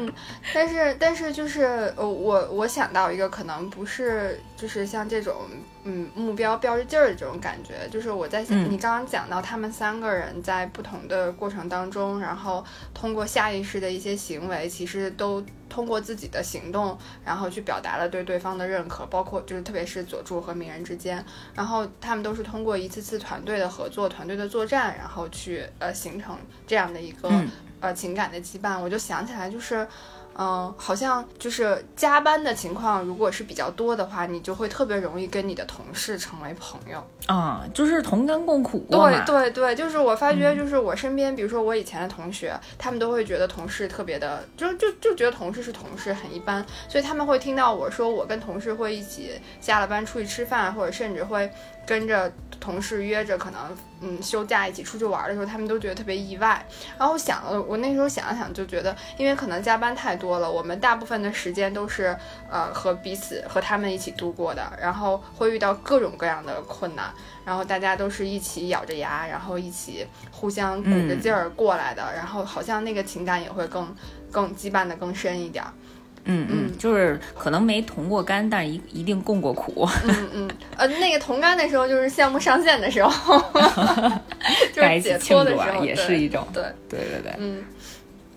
但是，但是就是呃，我我想到一个可能不是，就是像这种嗯目标标着劲儿的这种感觉，就是我在想，嗯。你刚刚讲到他们三个人在不同的过程当中，然后通过下意识的一些行为，其实都通过自己的行动，然后去表达了对对方的认可，包括就是特别是佐助和鸣人之间，然后他们都是通过一次次团队的合作、团队的作战，然后去呃形成这样的一个、嗯。呃情感的羁绊。我就想起来，就是嗯、好像就是加班的情况，如果是比较多的话，你就会特别容易跟你的同事成为朋友。啊，就是同甘共苦对嘛。对对，就是我发觉，就是我身边，比如说我以前的同学，他们都会觉得同事特别的，就就就觉得同事是同事，很一般，所以他们会听到我说我跟同事会一起下了班出去吃饭，或者甚至会跟着同事约着可能嗯休假一起出去玩的时候，他们都觉得特别意外。然后我想了，我那时候想了想，就觉得因为可能加班太多了，我们大部分的时间都是呃和彼此和他们一起度过的，然后会遇到各种各样的困难。然后大家都是一起咬着牙，然后一起互相鼓着劲儿过来的，然后好像那个情感也会更更羁绊的更深一点儿。嗯嗯，就是可能没同过甘，但是一一定共过苦。嗯嗯，呃，那个同甘的时候就是项目上线的时候，就是起庆祝啊，脱的时候，也是一种。对，对对对，嗯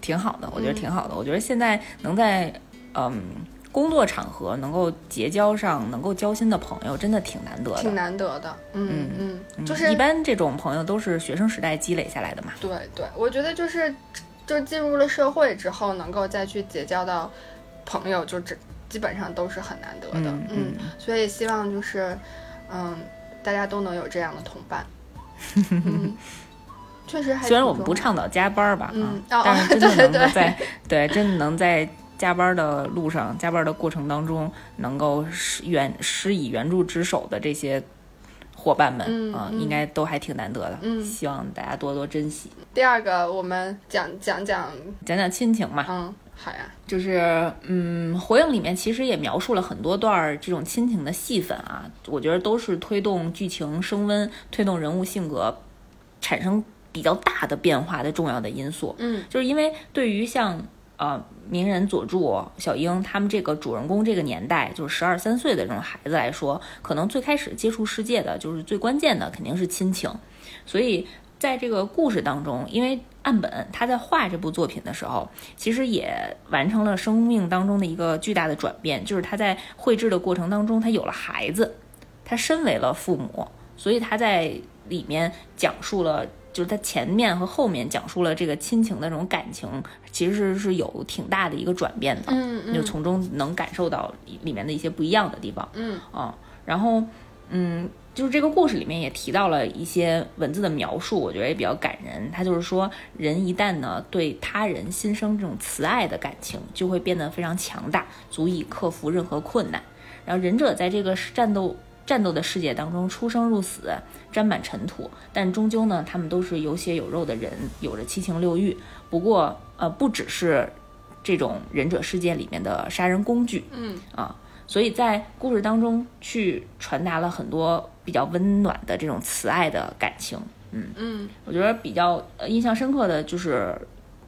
挺好的，我觉得挺好的。我觉得现在能在嗯工作场合能够结交上能够交心的朋友，真的挺难得的。挺难得的。嗯嗯嗯，就是一般这种朋友都是学生时代积累下来的嘛。对对，我觉得就是就进入了社会之后，能够再去结交到朋友，就这基本上都是很难得的。嗯嗯所以希望就是嗯，大家都能有这样的同伴。嗯，确实还虽然我们不倡导加班吧，嗯啊，哦但是真的能够在对真的能在加班的路上、加班的过程当中，能够施援施以援助之手的这些伙伴们，啊，嗯嗯应该都还挺难得的。嗯希望大家多多珍惜。第二个，我们讲讲讲，讲讲亲情嘛，嗯，好呀，就是嗯，《火影》里面其实也描述了很多段儿这种亲情的戏份啊，我觉得都是推动剧情升温、推动人物性格产生比较大的变化的重要的因素。嗯。就是因为对于像呃鸣人、佐助、小樱他们这个主人公这个年代，就是十二三岁的这种孩子来说，可能最开始接触世界的就是最关键的肯定是亲情，所以在这个故事当中，因为岸本他在画这部作品的时候，其实也完成了生命当中的一个巨大的转变，就是他在绘制的过程当中，他有了孩子，他身为了父母，所以他在里面讲述了，就是他前面和后面讲述了这个亲情的这种感情，其实是有挺大的一个转变的，嗯嗯就从中能感受到里面的一些不一样的地方。嗯啊，然后嗯，就是这个故事里面也提到了一些文字的描述，我觉得也比较感人。他就是说，人一旦呢对他人心生这种慈爱的感情，就会变得非常强大，足以克服任何困难。然后忍者在这个战斗战斗的世界当中出生入死，沾满尘土，但终究呢，他们都是有血有肉的人，有着七情六欲。不过，呃，不只是这种忍者世界里面的杀人工具，嗯啊，所以在故事当中去传达了很多比较温暖的这种慈爱的感情。嗯嗯，我觉得比较呃印象深刻的就是，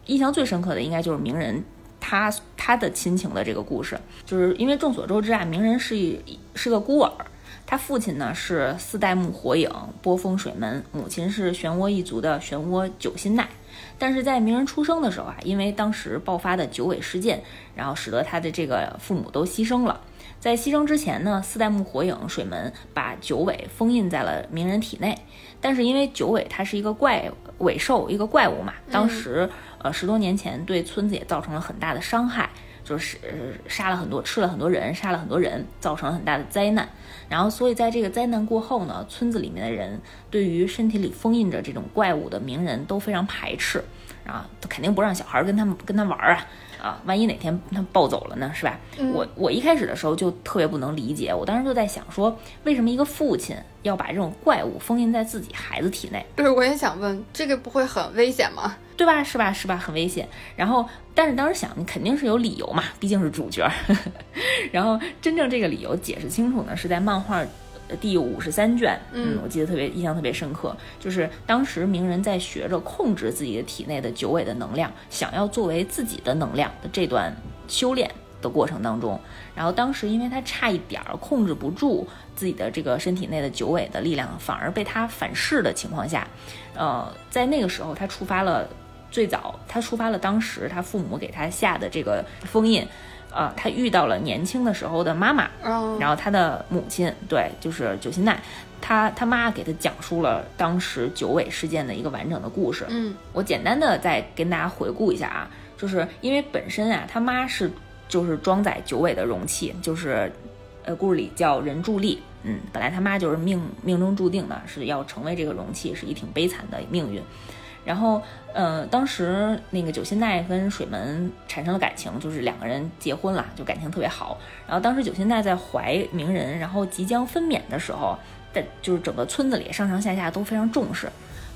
印象最深刻的应该就是鸣人他他的亲情的这个故事，就是因为众所周知啊，鸣人是一是个孤儿，他父亲呢是四代目火影波风水门，母亲是漩涡一族的漩涡九心奈。但是在鸣人出生的时候啊，因为当时爆发的九尾事件，然后使得他的这个父母都牺牲了。在牺牲之前呢，四代目火影水门把九尾封印在了鸣人体内。但是因为九尾它是一个怪尾兽，一个怪物嘛，当时、呃十多年前对村子也造成了很大的伤害，就是、呃杀了很多，吃了很多人，杀了很多人，造成了很大的灾难。然后所以在这个灾难过后呢，村子里面的人对于身体里封印着这种怪物的鸣人都非常排斥，啊，他肯定不让小孩跟他们跟他玩儿啊。啊，万一哪天他暴走了呢，是吧？我我一开始的时候就特别不能理解，我当时就在想说，为什么一个父亲要把这种怪物封印在自己孩子体内？对，我也想问，这个不会很危险吗？对吧？是吧？是吧？很危险。然后，但是当时想，你肯定是有理由嘛，毕竟是主角。然后，真正这个理由解释清楚呢，是在漫画呃第五十三卷，嗯我记得特别印象特别深刻，就是当时鸣人在学着控制自己的体内的九尾的能量，想要作为自己的能量的这段修炼的过程当中，然后当时因为他差一点儿控制不住自己的这个身体内的九尾的力量，反而被他反噬的情况下，呃，在那个时候他触发了最早他触发了当时他父母给他下的这个封印。啊、他遇到了年轻的时候的妈妈，嗯，然后他的母亲，对，就是九心奈，他他妈给他讲述了当时九尾事件的一个完整的故事。嗯我简单的再跟大家回顾一下啊，就是因为本身啊，他妈是就是装载九尾的容器，就是呃故事里叫人柱力，嗯，本来他妈就是命命中注定的是要成为这个容器，是一挺悲惨的命运。然后，呃，当时那个九心奈跟水门产生了感情，就是两个人结婚了，就感情特别好。然后当时九心奈在怀鸣人，然后即将分娩的时候，在就是整个村子里上上下下都非常重视，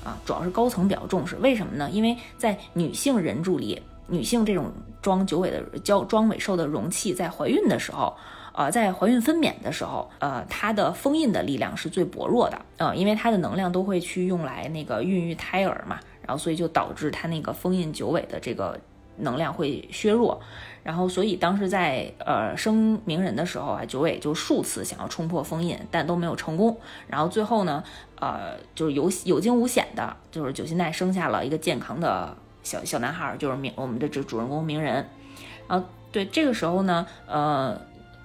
啊，主要是高层比较重视。为什么呢？因为在女性人柱里，女性这种装九尾的装装尾兽的容器在怀孕的时候。呃，在怀孕分娩的时候，呃，它的封印的力量是最薄弱的，呃，因为它的能量都会去用来那个孕育胎儿嘛，所以就导致他那个封印九尾的这个能量会削弱，然后所以当时在呃生鸣人的时候啊，九尾就数次想要冲破封印，但都没有成功，然后最后呢，呃，就是有有惊无险的，就是九心奈生下了一个健康的小小男孩，就是鸣我们的这主人公鸣人，然后对这个时候呢，呃。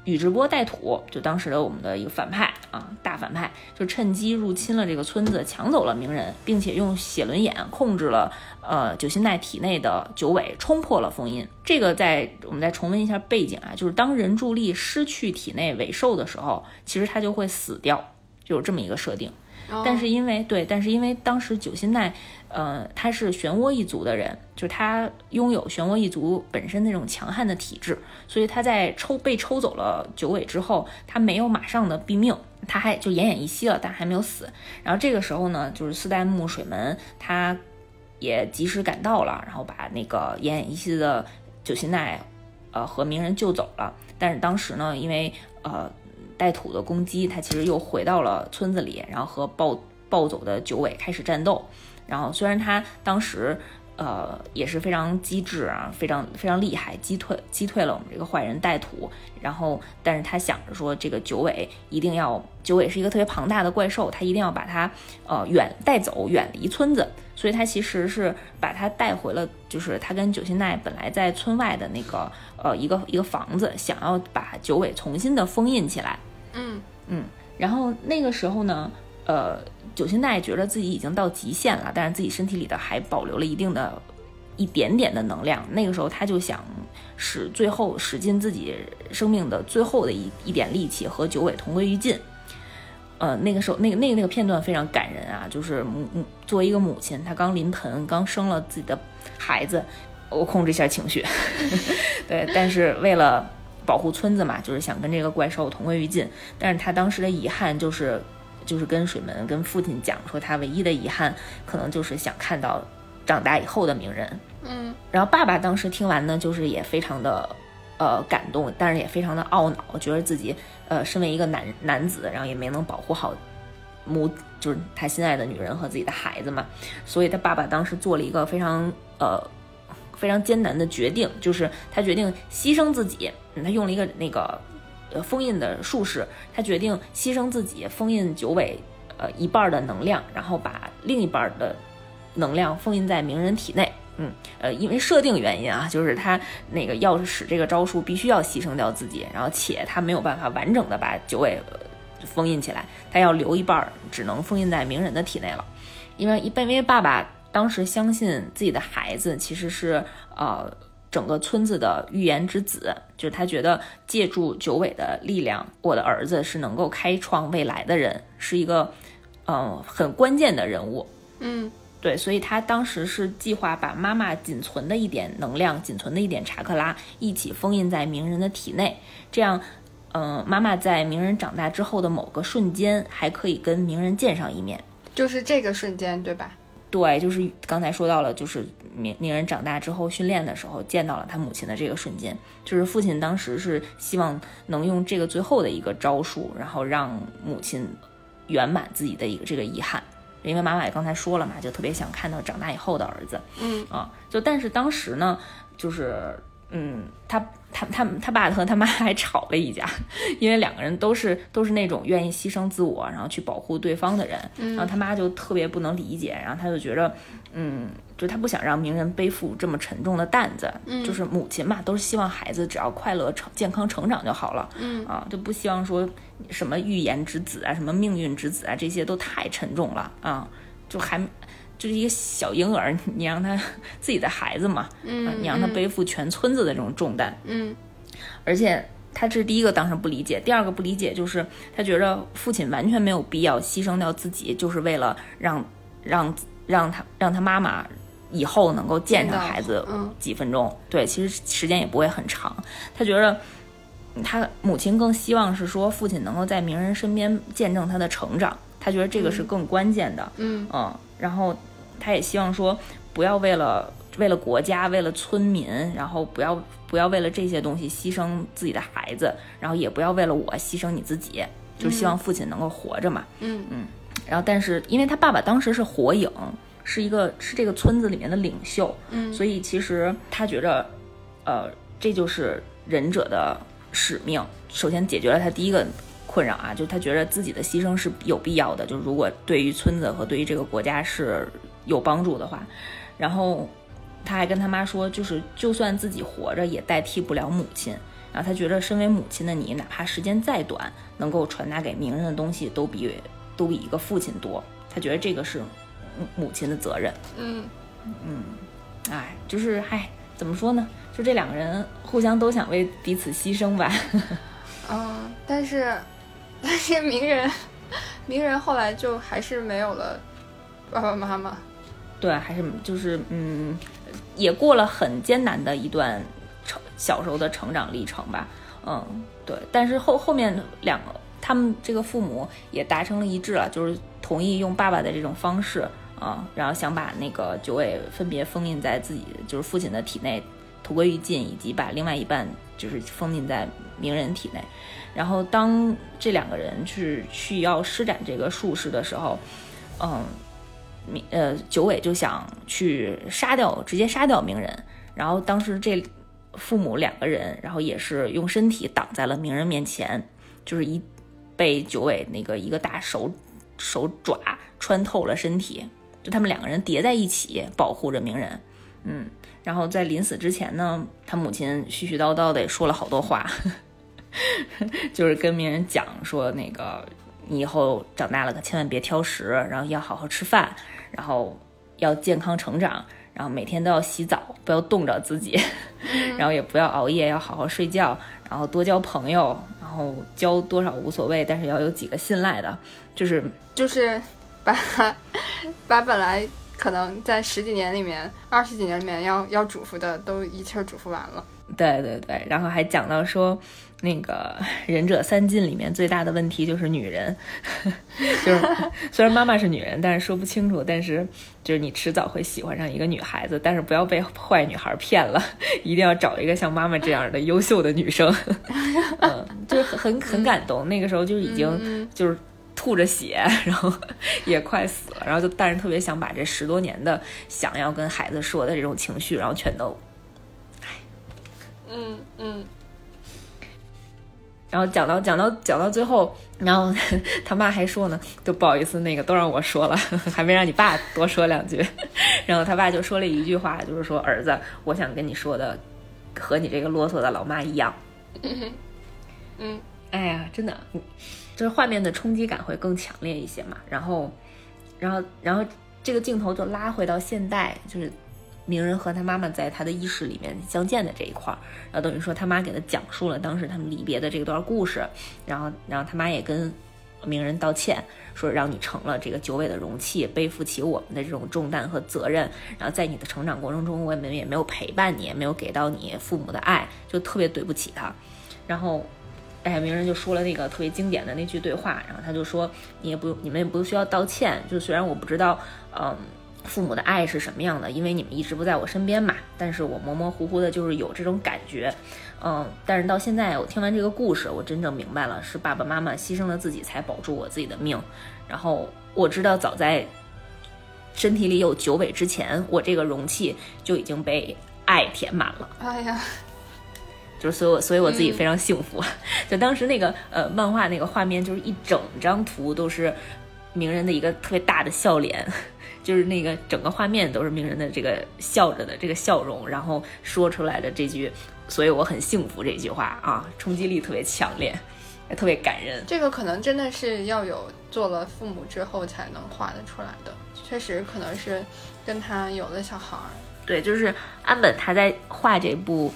宇智波带土就当时的我们的一个反派啊，大反派，就趁机入侵了这个村子，抢走了鸣人，并且用写轮眼控制了呃九心奈体内的九尾，冲破了封印。这个在我们再重温一下背景啊，就是当人柱力失去体内尾兽的时候，其实他就会死掉，就有这么一个设定。哦但是因为对，但是因为当时九心奈，呃，他是漩涡一族的人，就是他拥有漩涡一族本身那种强悍的体质，所以他在抽被抽走了九尾之后，他没有马上的毙命，他还就奄奄一息了，但还没有死。然后这个时候呢，就是四代目水门他也及时赶到了，然后把那个奄奄一息的九心奈，呃和鸣人救走了。但是当时呢，因为呃带土的攻击，他其实又回到了村子里，然后和暴暴 走的九尾开始战斗。然后虽然他当时呃也是非常机智啊，非常非常厉害，击退击退了我们这个坏人带土。然后，但是他想着说，这个九尾一定要，九尾是一个特别庞大的怪兽，他一定要把它呃远带走，远离村子。所以他其实是把他带回了，就是他跟九心奈本来在村外的那个呃一个一个房子，想要把九尾重新的封印起来。嗯然后那个时候呢，呃，九心奈觉得自己已经到极限了，但是自己身体里的还保留了一定的、一点点的能量。那个时候他就想使最后使尽自己生命的最后的一一点力气和九尾同归于尽。呃，那个时候，那个那个那个片段非常感人啊，就是母母作为一个母亲，她刚临盆，刚生了自己的孩子，我控制一下情绪，对，但是为了保护村子嘛，就是想跟这个怪兽同归于尽。但是他当时的遗憾就是，就是跟水门跟父亲讲说，他唯一的遗憾可能就是想看到长大以后的鸣人。嗯然后爸爸当时听完呢，就是也非常的呃感动，但是也非常的懊恼，觉得自己呃身为一个男男子，然后也没能保护好母，就是他心爱的女人和自己的孩子嘛，所以他爸爸当时做了一个非常呃非常艰难的决定，就是他决定牺牲自己，他用了一个那个呃封印的术士，他决定牺牲自己，封印九尾呃一半的能量，然后把另一半的能量封印在鸣人体内。嗯，呃，因为设定原因啊，就是他那个要使这个招数，必须要牺牲掉自己，然后且他没有办法完整的把九尾封印起来，他要留一半，只能封印在鸣人的体内了。因为一因为爸爸当时相信自己的孩子其实是呃整个村子的预言之子，就是他觉得借助九尾的力量，我的儿子是能够开创未来的人，是一个嗯很关键的人物。嗯。对，所以他当时是计划把妈妈仅存的一点能量、仅存的一点查克拉一起封印在鸣人的体内，这样，嗯，妈妈在鸣人长大之后的某个瞬间还可以跟鸣人见上一面，就是这个瞬间，对吧？对，就是刚才说到了，就是鸣鸣人长大之后训练的时候见到了他母亲的这个瞬间，就是父亲当时是希望能用这个最后的一个招数，然后让母亲圆满自己的一个这个遗憾。因为妈妈也刚才说了嘛，就特别想看到长大以后的儿子，嗯啊，就但是当时呢，就是嗯，他他他他爸和他妈还吵了一架，因为两个人都是都是那种愿意牺牲自我，然后去保护对方的人，然后他妈就特别不能理解，然后他就觉着，嗯，就他不想让名人背负这么沉重的担子，就是母亲嘛，都是希望孩子只要快乐成健康成长就好了，嗯。啊，就不希望说什么预言之子啊，什么命运之子啊，这些都太沉重了啊，就还。就是一个小婴儿，你让他 自己的孩子嘛，嗯，你让他背负全村子的这种重担，嗯，而且他这是第一个当时不理解，第二个不理解就是他觉得父亲完全没有必要牺牲掉自己，就是为了让让让他让他妈妈以后能够见上孩子几分钟，对，其实时间也不会很长。他觉得他母亲更希望是说父亲能够在名人身边见证他的成长，他觉得这个是更关键的，嗯嗯，然后。他也希望说，不要为了为了国家，为了村民，然后不要不要为了这些东西牺牲自己的孩子，然后也不要为了我牺牲你自己，就希望父亲能够活着嘛。嗯嗯。然后，但是因为他爸爸当时是火影，是一个是这个村子里面的领袖，嗯，所以其实他觉着，呃，这就是忍者的使命。首先解决了他第一个困扰啊，就他觉着自己的牺牲是有必要的，就如果对于村子和对于这个国家是。有帮助的话，然后他还跟他妈说，就是就算自己活着也代替不了母亲。然后他觉得，身为母亲的你，哪怕时间再短，能够传达给名人的东西都比都比一个父亲多。他觉得这个是母亲的责任。嗯嗯，哎，就是哎，怎么说呢？就这两个人互相都想为彼此牺牲吧。嗯，但是但是鸣人鸣人后来就还是没有了爸爸妈妈。对，还是就是嗯，也过了很艰难的一段成小时候的成长历程吧，嗯，对。但是后后面两个他们这个父母也达成了一致了，就是同意用爸爸的这种方式啊，然后想把那个九尾分别封印在自己就是父亲的体内，同归于尽，以及把另外一半就是封印在鸣人体内。然后当这两个人去去要施展这个术式的时候，嗯。呃，九尾就想去杀掉，直接杀掉鸣人。然后当时这父母两个人，然后也是用身体挡在了鸣人面前，就是一被九尾那个一个大手手爪穿透了身体，就他们两个人叠在一起保护着鸣人。嗯，然后在临死之前呢，他母亲絮絮叨叨的也说了好多话，就是跟鸣人讲说那个你以后长大了可千万别挑食，然后要好好吃饭。然后要健康成长，然后每天都要洗澡，不要冻着自己，然后也不要熬夜，要好好睡觉，然后多交朋友，然后交多少无所谓，但是要有几个信赖的，就是就是把 把本来可能在十几年里面、二十几年里面要要嘱咐的都一气儿嘱咐完了。对对对，然后还讲到说。那个忍者三禁里面最大的问题就是女人，就是虽然妈妈是女人，但是说不清楚，但是就是你迟早会喜欢上一个女孩子，但是不要被坏女孩骗了，一定要找一个像妈妈这样的优秀的女生，嗯，就很很感动。那个时候就已经就是吐着血，然后 也快死了，然后就但是特别想把这十多年的想要跟孩子说的这种情绪，然后全都，唉，嗯嗯。然后讲到讲到讲到最后，然后 他妈还说呢，就不好意思，那个都让我说了，还没让你爸多说两句。然后他爸就说了一句话，就是说儿子，我想跟你说的，和你这个啰嗦的老妈一样。嗯，哎呀，真的，就是画面的冲击感会更强烈一些嘛。然后，然后，然后这个镜头就拉回到现代，就是。鸣人和他妈妈在他的意识里面相见的这一块儿，然后等于说他妈给他讲述了当时他们离别的这段故事，然后，然后他妈也跟鸣人道歉，说让你成了这个九尾的容器，背负起我们的这种重担和责任，然后在你的成长过程中，我们也没有陪伴你，也没有给到你父母的爱，就特别对不起他。然后，哎，鸣人就说了那个特别经典的那句对话，然后他就说，你也不，你们也不需要道歉，就虽然我不知道，嗯。父母的爱是什么样的？因为你们一直不在我身边嘛。但是我模模糊糊的，就是有这种感觉，嗯。但是到现在，我听完这个故事，我真正明白了，是爸爸妈妈牺牲了自己，才保住我自己的命。然后我知道，早在身体里有九尾之前，我这个容器就已经被爱填满了。哎呀，就是所以，我所以我自己非常幸福。就当时那个呃漫画那个画面，就是一整张图都是鸣人的一个特别大的笑脸。就是那个整个画面都是鸣人的这个笑着的这个笑容，然后说出来的这句，所以我很幸福这句话啊，冲击力特别强烈，也特别感人。这个可能真的是要有做了父母之后才能画得出来的，确实可能是跟他有了小孩儿。对，就是安本他在画这部，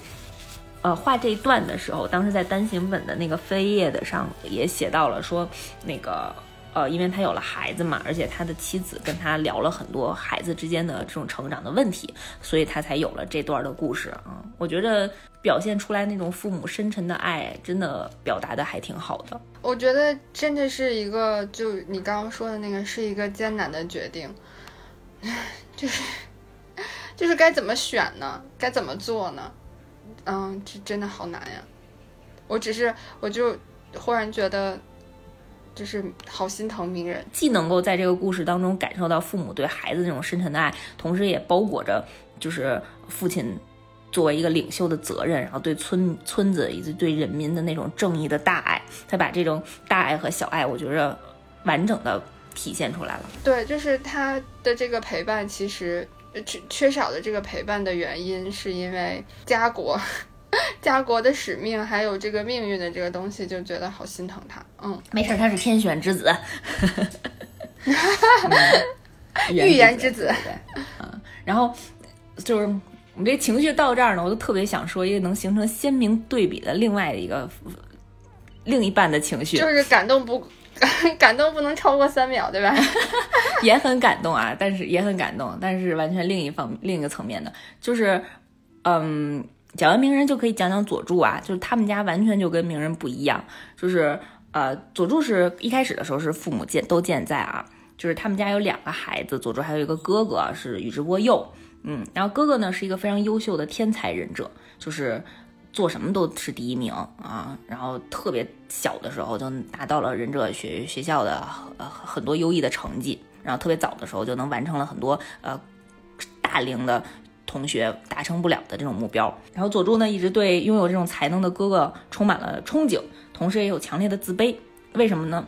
呃，画这一段的时候，当时在单行本的那个扉页的上也写到了说那个。呃，因为他有了孩子嘛，而且他的妻子跟他聊了很多孩子之间的这种成长的问题，所以他才有了这段的故事啊。我觉得表现出来那种父母深沉的爱，真的表达的还挺好的。我觉得真的是一个，就你刚刚说的那个，是一个艰难的决定，就是就是该怎么选呢？该怎么做呢？嗯，这真的好难呀。我只是，我就忽然觉得。就是好心疼鸣人，既能够在这个故事当中感受到父母对孩子那种深沉的爱，同时也包裹着就是父亲作为一个领袖的责任，然后对村村子以及对人民的那种正义的大爱，他把这种大爱和小爱，我觉着完整的体现出来了。对，就是他的这个陪伴，其实缺缺少的这个陪伴的原因，是因为家国。家国的使命，还有这个命运的这个东西，就觉得好心疼他。嗯，没事，他是天选之子，预言之子。对，嗯，然后就是我们这情绪到这儿呢，我就特别想说一个能形成鲜明对比的另外的一个另一半的情绪，就是感动不 感动不能超过三秒，对吧？也很感动啊，但是也很感动，但是完全另一方另一个层面的，就是嗯。讲完鸣人就可以讲讲佐助啊，就是他们家完全就跟鸣人不一样，就是呃，佐助是一开始的时候是父母健都健在啊，就是他们家有两个孩子，佐助还有一个哥哥是宇智波鼬，嗯，然后哥哥呢是一个非常优秀的天才忍者，就是做什么都是第一名啊，然后特别小的时候就拿到了忍者学学校的呃很多优异的成绩，然后特别早的时候就能完成了很多呃大龄的。同学达成不了的这种目标，然后佐助呢一直对拥有这种才能的哥哥充满了憧憬，同时也有强烈的自卑。为什么呢？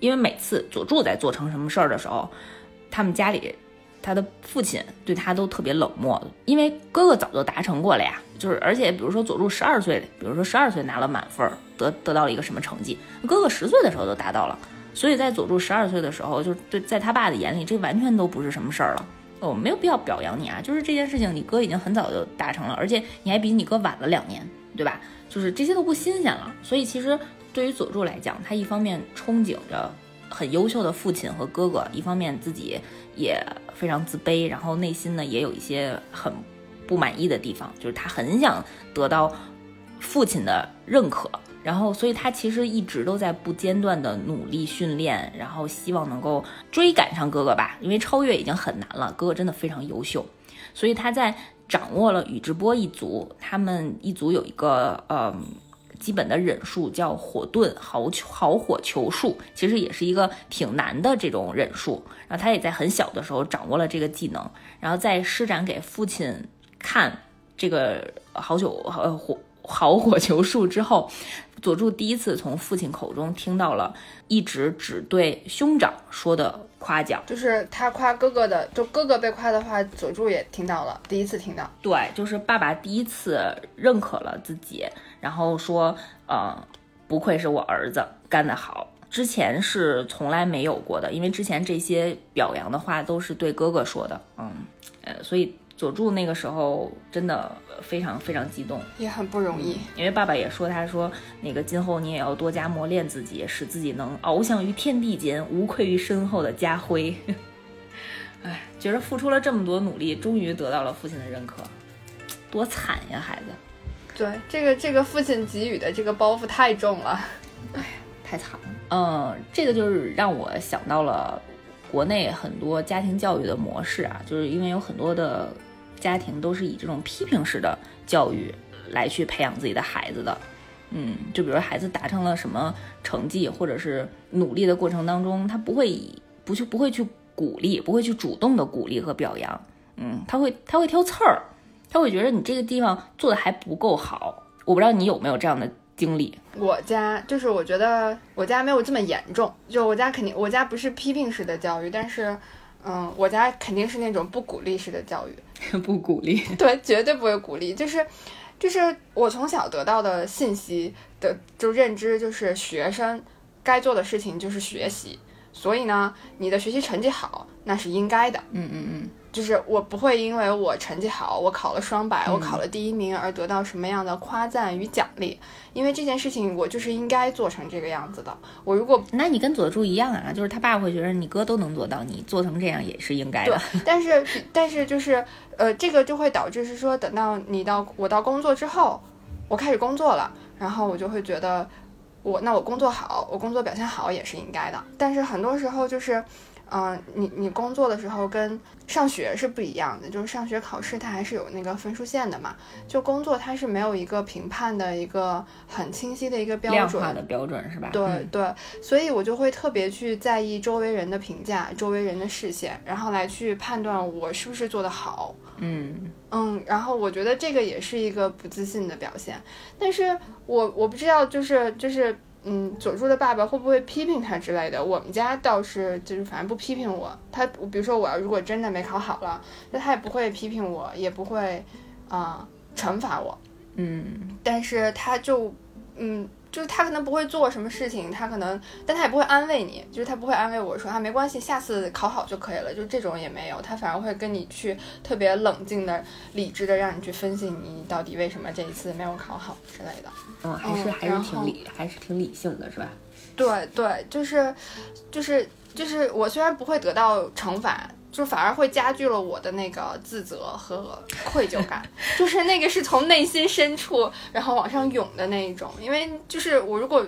因为每次佐助在做成什么事儿的时候，他们家里他的父亲对他都特别冷漠，因为哥哥早就达成过了呀。就是而且比如说佐助十二岁，比如说十二岁拿了满分，得得到了一个什么成绩，哥哥十岁的时候都达到了，所以在佐助十二岁的时候，就对在他爸的眼里，这完全都不是什么事儿了。我没有必要表扬你啊，就是这件事情，你哥已经很早就达成了，而且你还比你哥晚了两年，对吧？就是这些都不新鲜了。所以其实对于佐助来讲，他一方面憧憬着很优秀的父亲和哥哥，一方面自己也非常自卑，然后内心呢也有一些很不满意的地方，就是他很想得到父亲的认可。然后，所以他其实一直都在不间断的努力训练，然后希望能够追赶上哥哥吧，因为超越已经很难了，哥哥真的非常优秀，所以他在掌握了宇智波一族，他们一族有一个嗯基本的忍术叫火遁豪豪火球术，其实也是一个挺难的这种忍术，然后他也在很小的时候掌握了这个技能，然后在施展给父亲看这个好久呃火。好火球术之后，佐助第一次从父亲口中听到了一直只对兄长说的夸奖，就是他夸哥哥的，就哥哥被夸的话，佐助也听到了，第一次听到。对，就是爸爸第一次认可了自己，然后说，呃，不愧是我儿子，干得好。之前是从来没有过的，因为之前这些表扬的话都是对哥哥说的，嗯，呃，所以。佐助那个时候真的非常非常激动，也很不容易。因为爸爸也说，他说那个今后你也要多加磨练自己，使自己能翱翔于天地间，无愧于身后的家徽。哎，觉得付出了这么多努力，终于得到了父亲的认可，多惨呀，孩子！对，这个这个父亲给予的这个包袱太重了，哎，太惨了。嗯，这个就是让我想到了国内很多家庭教育的模式啊，就是因为有很多的。家庭都是以这种批评式的教育来去培养自己的孩子的，嗯，就比如孩子达成了什么成绩，或者是努力的过程当中，他不会以不去不会去鼓励，不会去主动的鼓励和表扬，嗯，他会他会挑刺儿，他会觉得你这个地方做的还不够好。我不知道你有没有这样的经历？我家就是我觉得我家没有这么严重，就我家肯定我家不是批评式的教育，但是。嗯，我家肯定是那种不鼓励式的教育，不鼓励，对，绝对不会鼓励。就是，就是我从小得到的信息的就认知，就是学生该做的事情就是学习，所以呢，你的学习成绩好那是应该的。嗯嗯嗯。就是我不会因为我成绩好，我考了双百，我考了第一名而得到什么样的夸赞与奖励，因为这件事情我就是应该做成这个样子的。我如果，那你跟佐助一样啊，就是他爸会觉得你哥都能做到，你做成这样也是应该的。对，但是但是就是呃，这个就会导致是说，等到你到我到工作之后，我开始工作了，然后我就会觉得我那我工作好，我工作表现好也是应该的。但是很多时候就是。嗯，你你工作的时候跟上学是不一样的，就是上学考试它还是有那个分数线的嘛，就工作它是没有一个评判的一个很清晰的一个标准，量化的标准是吧？对对，所以我就会特别去在意周围人的评价，周围人的视线，然后来去判断我是不是做得好。嗯嗯，然后我觉得这个也是一个不自信的表现，但是我我不知道，就是就是。嗯，佐助的爸爸会不会批评他之类的？我们家倒是就是反正不批评我。他比如说我要如果真的没考好了，那他也不会批评我，也不会啊惩罚我。嗯，但是他就嗯。就是他可能不会做什么事情，他可能，但他也不会安慰你，就是他不会安慰我说啊没关系，下次考好就可以了，就这种也没有，他反而会跟你去特别冷静的、理智的让你去分析你到底为什么这一次没有考好之类的。嗯，还是还是挺理，还是挺理性的，是吧？对对，就是，就是就是我虽然不会得到惩罚。就反而会加剧了我的那个自责和愧疚感，就是那个是从内心深处然后往上涌的那一种。因为就是我如果，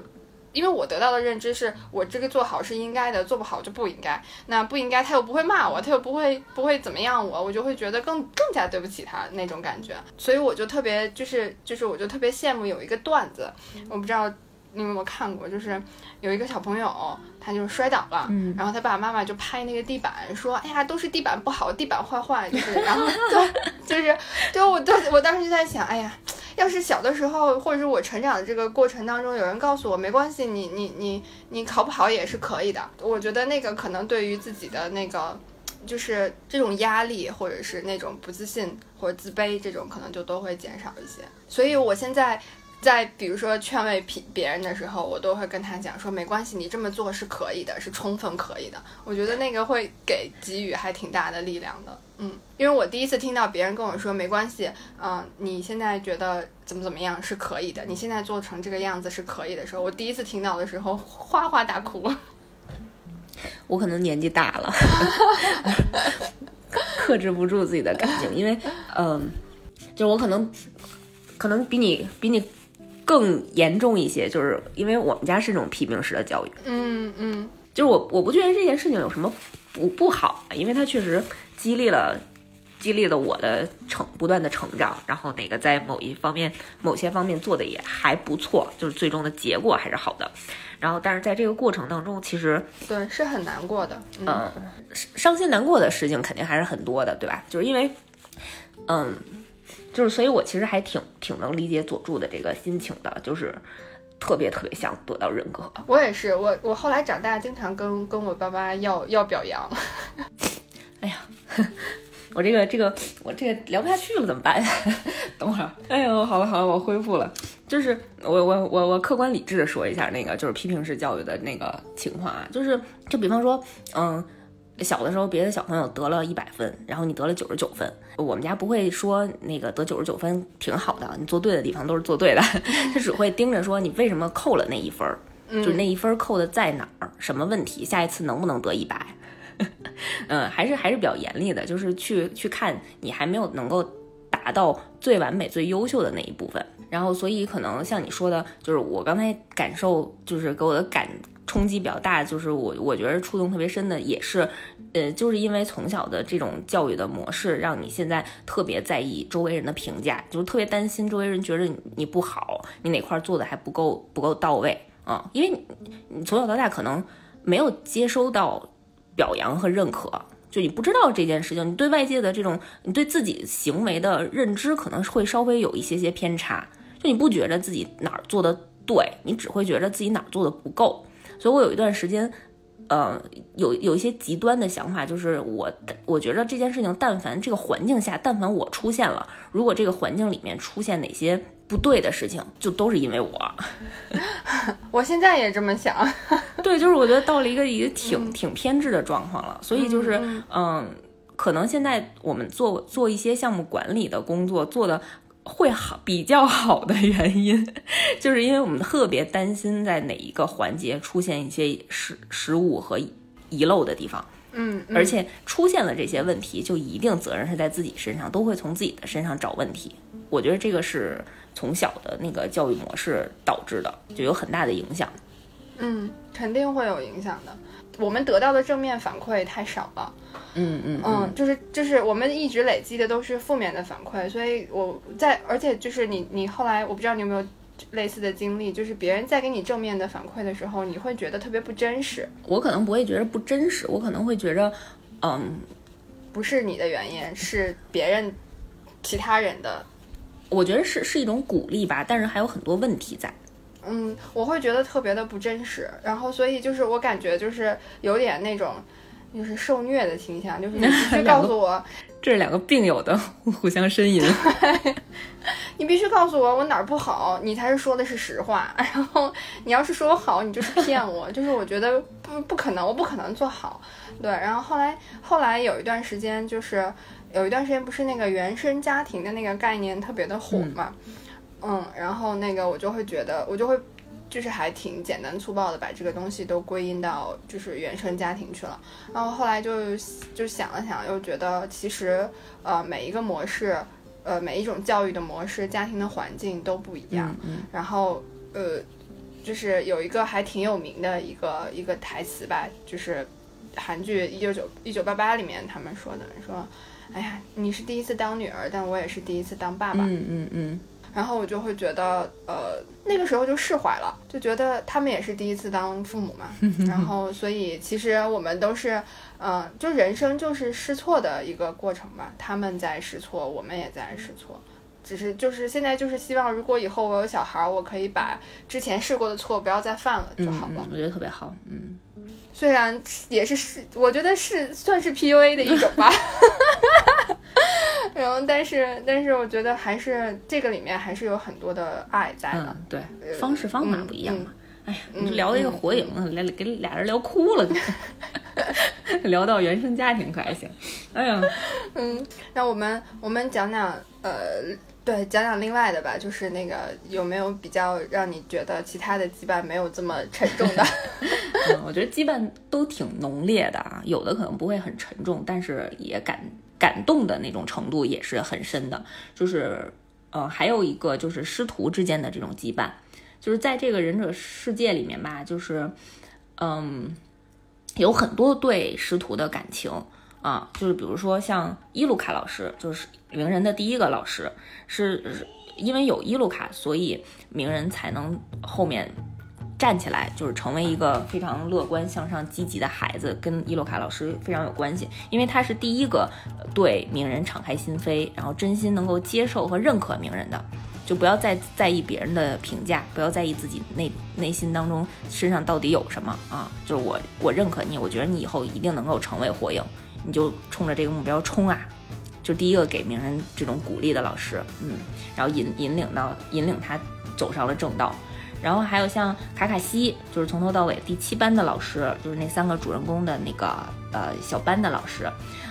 因为我得到的认知是我这个做好是应该的，做不好就不应该。那不应该他又不会骂我，他又不会不会怎么样我，我就会觉得更更加对不起他那种感觉。所以我就特别就是就是我就特别羡慕有一个段子，我不知道。你有没有看过？就是有一个小朋友，他就摔倒了，然后他爸爸妈妈就拍那个地板，说：“哎呀，都是地板不好，地板坏坏。”就是，然后就就是，对我当我当时就在想，哎呀，要是小的时候，或者是我成长的这个过程当中，有人告诉我没关系，你你你你考不好也是可以的。我觉得那个可能对于自己的那个，就是这种压力，或者是那种不自信或者自卑，这种可能就都会减少一些。所以我现在。在比如说劝慰别别人的时候，我都会跟他讲说，没关系，你这么做是可以的，是充分可以的。我觉得那个会给给予还挺大的力量的，嗯，因为我第一次听到别人跟我说没关系，嗯，你现在觉得怎么怎么样是可以的，你现在做成这个样子是可以的时候，我第一次听到的时候哗哗大哭。我可能年纪大了，克制不住自己的感情，因为嗯，就我可能可能比你比你。更严重一些，就是因为我们家是那种批评式的教育，嗯嗯，就是我我不觉得这件事情有什么不不好，因为它确实激励了。激励了我的成不断的成长，然后哪个在某一方面、某些方面做的也还不错，就是最终的结果还是好的。然后，但是在这个过程当中，其实对是很难过的，嗯，伤心难过的事情肯定还是很多的，对吧？就是因为，嗯，就是所以我其实还挺挺能理解佐助的这个心情的，就是特别特别想得到认可。我也是，我我后来长大经常跟跟我爸妈要要表扬。哎呀。我这个这个我这个聊不下去了，怎么办？等会儿，哎呦，好了好了，我恢复了。就是我我我我客观理智的说一下那个就是批评式教育的那个情况啊，就是就比方说，嗯，小的时候别的小朋友得了一百分，然后你得了九十九分，我们家不会说那个得九十九分挺好的，你做对的地方都是做对的，他只会盯着说你为什么扣了那一分，就是那一分扣的在哪儿，什么问题，下一次能不能得一百。嗯，还是还是比较严厉的，就是去去看你还没有能够达到最完美、最优秀的那一部分。然后，所以可能像你说的，就是我刚才感受，就是给我的感冲击比较大，就是我我觉得触动特别深的，也是，呃，就是因为从小的这种教育的模式，让你现在特别在意周围人的评价，就是特别担心周围人觉得你不好，你哪块做的还不够不够到位啊？因为你你从小到大可能没有接收到。表扬和认可，就你不知道这件事情，你对外界的这种，你对自己行为的认知可能会稍微有一些些偏差，就你不觉得自己哪儿做的对，你只会觉得自己哪儿做的不够。所以我有一段时间，呃，有有一些极端的想法，就是我我觉得这件事情，但凡这个环境下，但凡我出现了，如果这个环境里面出现哪些。不对的事情，就都是因为我。我现在也这么想。对，就是我觉得到了一个一个挺挺偏执的状况了，所以就是嗯，可能现在我们做做一些项目管理的工作做的会好比较好的原因，就是因为我们特别担心在哪一个环节出现一些失失误和遗漏的地方。嗯，而且出现了这些问题，就一定责任是在自己身上，都会从自己的身上找问题。我觉得这个是。从小的那个教育模式导致的，就有很大的影响。嗯，肯定会有影响的。我们得到的正面反馈太少了。嗯嗯嗯，就是就是我们一直累积的都是负面的反馈，所以我在而且就是你你后来我不知道你有没有类似的经历，就是别人在给你正面的反馈的时候，你会觉得特别不真实。我可能不会觉得不真实，我可能会觉得，嗯，不是你的原因，是别人其他人的。我觉得是是一种鼓励吧，但是还有很多问题在。嗯，我会觉得特别的不真实，然后所以就是我感觉就是有点那种就是受虐的倾向，就是你必须 告诉我，这是两个病友的互相呻吟。你必须告诉我我哪儿不好，你才是说的是实话。然后你要是说我好，你就是骗我，就是我觉得不不可能，我不可能做好。对，然后后来后来有一段时间就是。有一段时间不是那个原生家庭的那个概念特别的火嘛，嗯，然后那个我就会觉得，我就会就是还挺简单粗暴的把这个东西都归因到就是原生家庭去了。然后后来就就想了想，又觉得其实呃每一个模式，呃每一种教育的模式，家庭的环境都不一样。然后呃就是有一个还挺有名的一个一个台词吧，就是韩剧《一九九一九八八》里面他们说的说。哎呀，你是第一次当女儿，但我也是第一次当爸爸。嗯嗯嗯。然后我就会觉得，呃，那个时候就释怀了，就觉得他们也是第一次当父母嘛。然后，所以其实我们都是，嗯，就人生就是试错的一个过程吧。他们在试错，我们也在试错。只是就是现在就是希望，如果以后我有小孩，我可以把之前试过的错不要再犯了就好了。我觉得特别好，嗯。虽然也是是，我觉得是算是 PUA 的一种吧。然后，但是，但是，我觉得还是这个里面还是有很多的爱在的。嗯，对，方式方法不一样嘛。哎呀，你聊一个火影，聊给俩人聊哭了。聊到原生家庭可还行？哎呀，嗯，那我们我们讲讲呃。对，讲讲另外的吧，就是那个有没有比较让你觉得其他的羁绊没有这么沉重的？我觉得羁绊都挺浓烈的啊，有的可能不会很沉重，但是也感感动的那种程度也是很深的。就是，呃，还有一个就是师徒之间的这种羁绊，就是在这个忍者世界里面吧，就是嗯，有很多对师徒的感情啊，就是比如说像伊鲁卡老师，就是鸣人的第一个老师，是因为有伊鲁卡，所以鸣人才能后面。站起来就是成为一个非常乐观向上、积极的孩子，跟伊洛卡老师非常有关系，因为他是第一个对名人敞开心扉，然后真心能够接受和认可名人的，就不要再在意别人的评价，不要在意自己内内心当中身上到底有什么啊，就是我我认可你，我觉得你以后一定能够成为火影，你就冲着这个目标冲啊，就第一个给名人这种鼓励的老师，嗯，然后引引领到引领他走上了正道。然后还有像卡卡西，就是从头到尾第七班的老师，就是那三个主人公的那个呃小班的老师，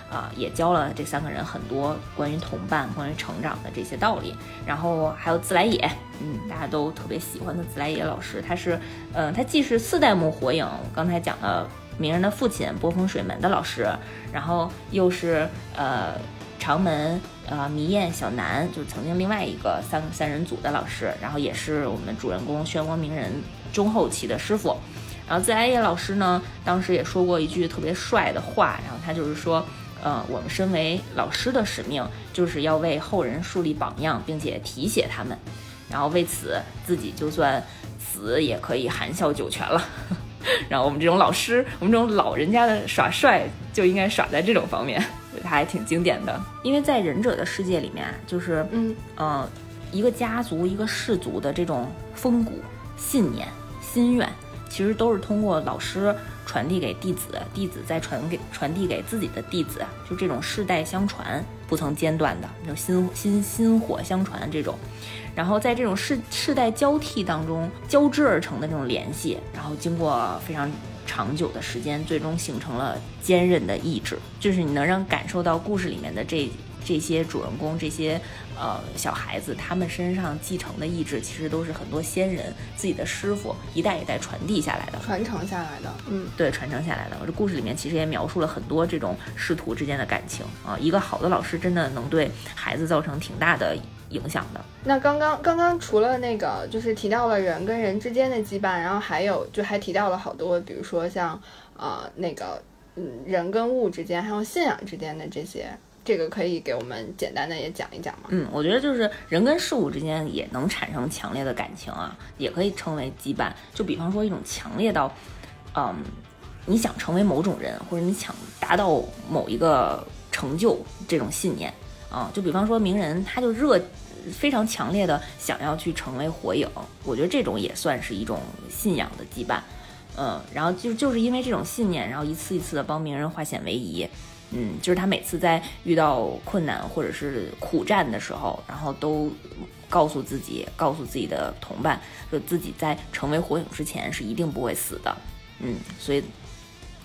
啊，也教了这三个人很多关于同伴、关于成长的这些道理。然后还有自来也，嗯，大家都特别喜欢的自来也老师，他是，呃，他既是四代目火影刚才讲的鸣人的父亲波风水门的老师，然后又是呃长门。呃，迷燕小南就是曾经另外一个三三人组的老师，然后也是我们主人公漩涡鸣人中后期的师傅。然后自来也老师呢，当时也说过一句特别帅的话，然后他就是说，呃，我们身为老师的使命就是要为后人树立榜样，并且提携他们，然后为此自己就算死也可以含笑九泉了。然后我们这种老师，我们这种老人家的耍帅就应该耍在这种方面。他还挺经典的，因为在忍者的世界里面，就是嗯呃，一个家族、一个氏族的这种风骨、信念、心愿，其实都是通过老师传递给弟子，弟子再传给传递给自己的弟子，就这种世代相传、不曾间断的，就薪薪薪火相传这种。然后在这种世世代交替当中交织而成的这种联系，然后经过非常。长久的时间，最终形成了坚韧的意志，就是你能让感受到故事里面的这这些主人公，这些呃小孩子，他们身上继承的意志，其实都是很多先人自己的师傅一代一代传递下来的，传承下来的。嗯，对，传承下来的。我这故事里面其实也描述了很多这种师徒之间的感情啊，一个好的老师真的能对孩子造成挺大的。影响的。那刚刚刚刚除了那个，就是提到了人跟人之间的羁绊，然后还有就还提到了好多，比如说像呃那个嗯人跟物之间，还有信仰之间的这些，这个可以给我们简单的也讲一讲吗？嗯，我觉得就是人跟事物之间也能产生强烈的感情啊，也可以称为羁绊。就比方说一种强烈到，嗯，你想成为某种人，或者你想达到某一个成就这种信念。啊，就比方说名人，他就热，非常强烈的想要去成为火影，我觉得这种也算是一种信仰的羁绊，嗯，然后就就是因为这种信念，然后一次一次的帮鸣人化险为夷，嗯，就是他每次在遇到困难或者是苦战的时候，然后都告诉自己，告诉自己的同伴，说自己在成为火影之前是一定不会死的，嗯，所以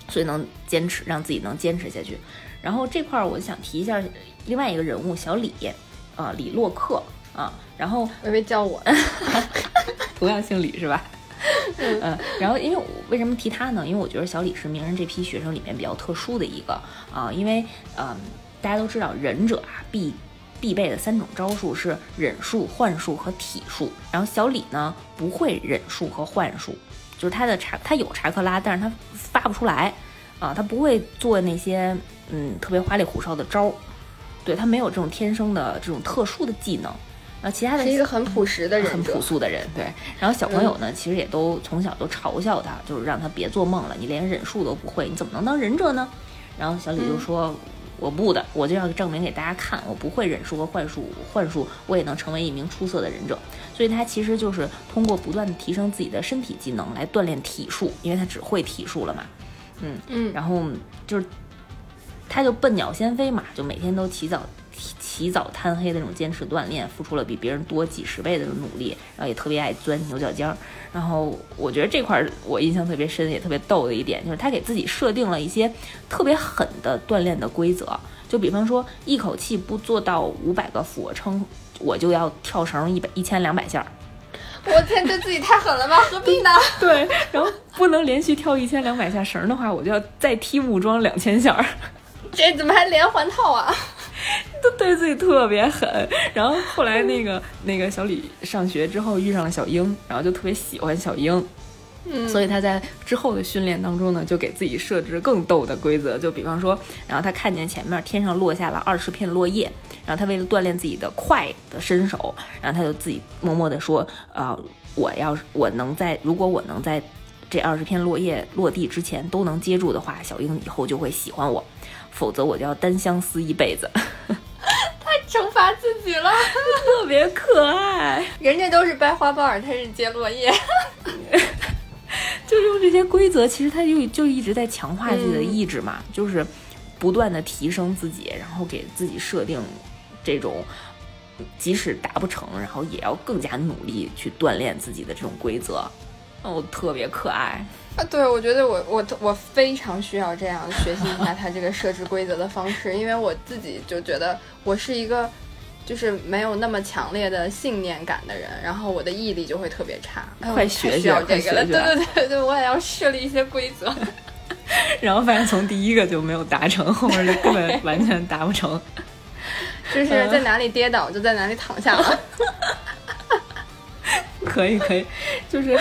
所以能坚持，让自己能坚持下去。然后这块儿我想提一下另外一个人物小李，啊，李洛克啊，然后微微叫我，同样姓李是吧？嗯，然后因为我为什么提他呢？因为我觉得小李是名人这批学生里面比较特殊的一个啊，因为嗯，大家都知道忍者啊必必备的三种招数是忍术、幻术和体术，然后小李呢不会忍术和幻术，就是他的查他有查克拉，但是他发不出来。啊，他不会做那些嗯特别花里胡哨的招儿，对他没有这种天生的这种特殊的技能。啊，其他的是一个很朴实的人，很朴素的人。对，然后小朋友呢，其实也都从小都嘲笑他，就是让他别做梦了，你连忍术都不会，你怎么能当忍者呢？然后小李就说：“我不的，我就要证明给大家看，我不会忍术和幻术，幻术我也能成为一名出色的忍者。”所以他其实就是通过不断的提升自己的身体技能来锻炼体术，因为他只会体术了嘛。嗯嗯，然后就是，他就笨鸟先飞嘛，就每天都起早起早贪黑的那种坚持锻炼，付出了比别人多几十倍的努力，然后也特别爱钻牛角尖儿。然后我觉得这块我印象特别深，也特别逗的一点就是他给自己设定了一些特别狠的锻炼的规则，就比方说一口气不做到五百个俯卧撑，我就要跳绳一百一千两百下。我天，对自己太狠了吧？何必呢？对，然后不能连续跳一千两百下绳的话，我就要再踢木桩两千下。这怎么还连环套啊？都对自己特别狠。然后后来那个那个小李上学之后遇上了小英，然后就特别喜欢小英。嗯，所以他在之后的训练当中呢，就给自己设置更逗的规则，就比方说，然后他看见前面天上落下了二十片落叶，然后他为了锻炼自己的快的身手，然后他就自己默默地说，啊，我要是我能在，如果我能在这二十片落叶落地之前都能接住的话，小英以后就会喜欢我，否则我就要单相思一辈子。太惩罚自己了，特别可爱。人家都是掰花瓣儿，他是接落叶。就用这些规则，其实他就就一直在强化自己的意志嘛，就是不断的提升自己，然后给自己设定这种即使达不成，然后也要更加努力去锻炼自己的这种规则，哦，特别可爱啊！对，我觉得我我我非常需要这样学习一下他这个设置规则的方式，因为我自己就觉得我是一个。就是没有那么强烈的信念感的人，然后我的毅力就会特别差。快学学这个了，对对对对，我也要设立一些规则。然后发现从第一个就没有达成，后面就根本完全达不成。就是在哪里跌倒就在哪里躺下了。可以可以，就是，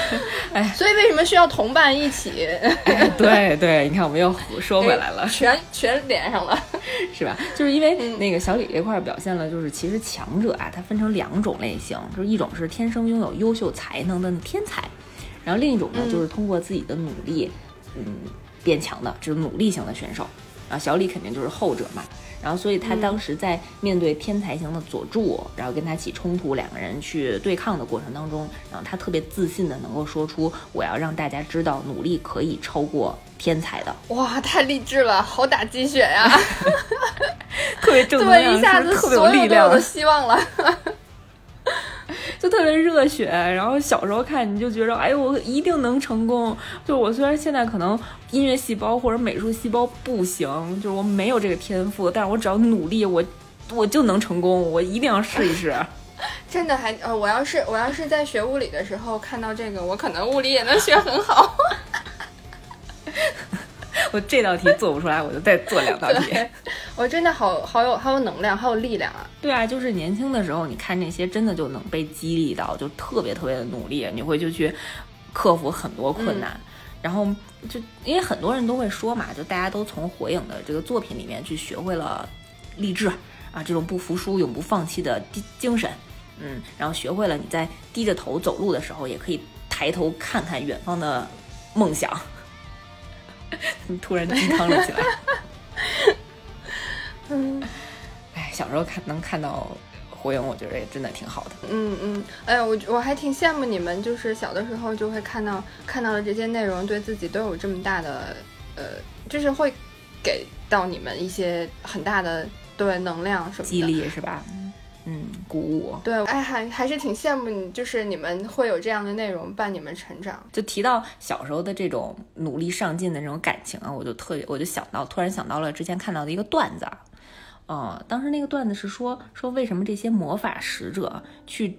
哎，所以为什么需要同伴一起？对对，你看我们又说回来了，全全连上了，是吧？就是因为那个小李这块表现了，就是其实强者啊，它分成两种类型，就是一种是天生拥有优秀才能的天才，然后另一种呢，就是通过自己的努力，嗯，变强的，就是努力型的选手。然后小李肯定就是后者嘛。然后，所以他当时在面对天才型的佐助，然后跟他起冲突，两个人去对抗的过程当中，然后他特别自信的能够说出：“我要让大家知道，努力可以超过天才的。”哇，太励志了，好打鸡血呀！特别正能量，对，一下子特别有力量，的希望了。就特别热血，然后小时候看你就觉着，哎呦，我一定能成功。就我虽然现在可能音乐细胞或者美术细胞不行，就是我没有这个天赋，但是我只要努力，我我就能成功。我一定要试一试。真的还呃，我要是我要是在学物理的时候看到这个，我可能物理也能学很好。我这道题做不出来，我就再做两道题。我真的好好有好有能量，好有力量啊！对啊，就是年轻的时候，你看那些真的就能被激励到，就特别特别的努力，你会就去克服很多困难。然后就因为很多人都会说嘛，就大家都从火影的这个作品里面去学会了励志啊，这种不服输、永不放弃的精神。嗯，然后学会了你在低着头走路的时候，也可以抬头看看远方的梦想。你突然鸡汤了起来。嗯，哎，小时候看能看到火影，我觉得也真的挺好的。嗯嗯，哎，我我还挺羡慕你们，就是小的时候就会看到看到的这些内容，对自己都有这么大的呃，就是会给到你们一些很大的对能量什么的激励是吧？嗯，鼓舞。对，哎，还还是挺羡慕你，就是你们会有这样的内容伴你们成长。就提到小时候的这种努力上进的那种感情啊，我就特别，我就想到，突然想到了之前看到的一个段子。呃，当时那个段子是说说为什么这些魔法使者去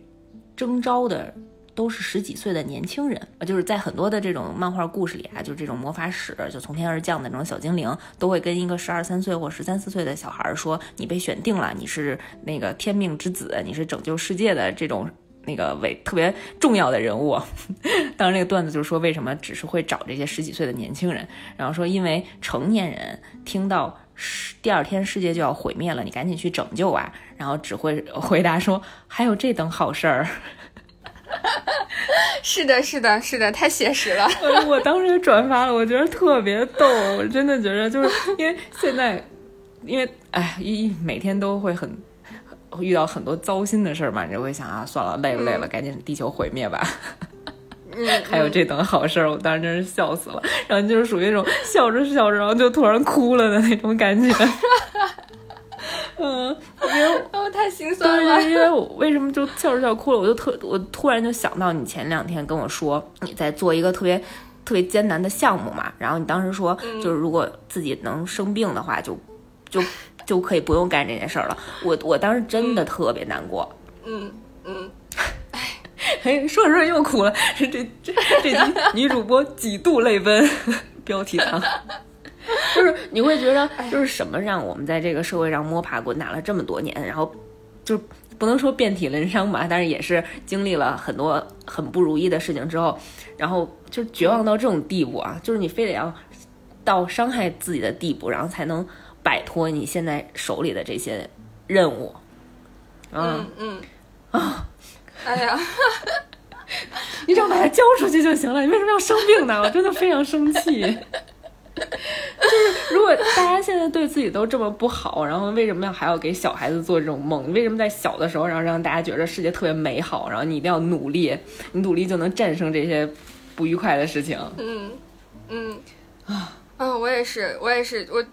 征召的。都是十几岁的年轻人啊，就是在很多的这种漫画故事里啊，就这种魔法使，就从天而降的那种小精灵，都会跟一个十二三岁或十三四岁的小孩说：“你被选定了，你是那个天命之子，你是拯救世界的这种那个伟特别重要的人物。”当时，那个段子就是说，为什么只是会找这些十几岁的年轻人？然后说，因为成年人听到第二天世界就要毁灭了，你赶紧去拯救啊，然后只会回答说：“还有这等好事儿。” 是的，是的，是的，太写实了。我当时转发了，我觉得特别逗，我真的觉得就是因为现在，因为哎，一每天都会很遇到很多糟心的事儿嘛，你就会想啊，算了，累了累了，赶紧地球毁灭吧。嗯，还有这等好事儿，我当时真是笑死了。然后就是属于那种笑着笑着，然后就突然哭了的那种感觉。嗯，因 为哦太心酸了。因为我为什么就笑着笑哭了？我就特我突然就想到你前两天跟我说你在做一个特别特别艰难的项目嘛，然后你当时说就是如果自己能生病的话，就就就可以不用干这件事儿了。我我当时真的特别难过。嗯嗯，哎，说着说着又哭了。这这这集 女主播几度泪奔，标题党。就是你会觉得，就是什么让我们在这个社会上摸爬滚打了这么多年，然后就不能说遍体鳞伤吧，但是也是经历了很多很不如意的事情之后，然后就绝望到这种地步啊，就是你非得要到伤害自己的地步，然后才能摆脱你现在手里的这些任务。嗯嗯啊，哎呀。你只要把它交出去就行了，你为什么要生病呢？我真的非常生气。就是如果大家现在对自己都这么不好，然后为什么要还要给小孩子做这种梦？为什么在小的时候，然后让大家觉得世界特别美好，然后你一定要努力，你努力就能战胜这些不愉快的事情？嗯嗯啊啊！我也是，我也是，我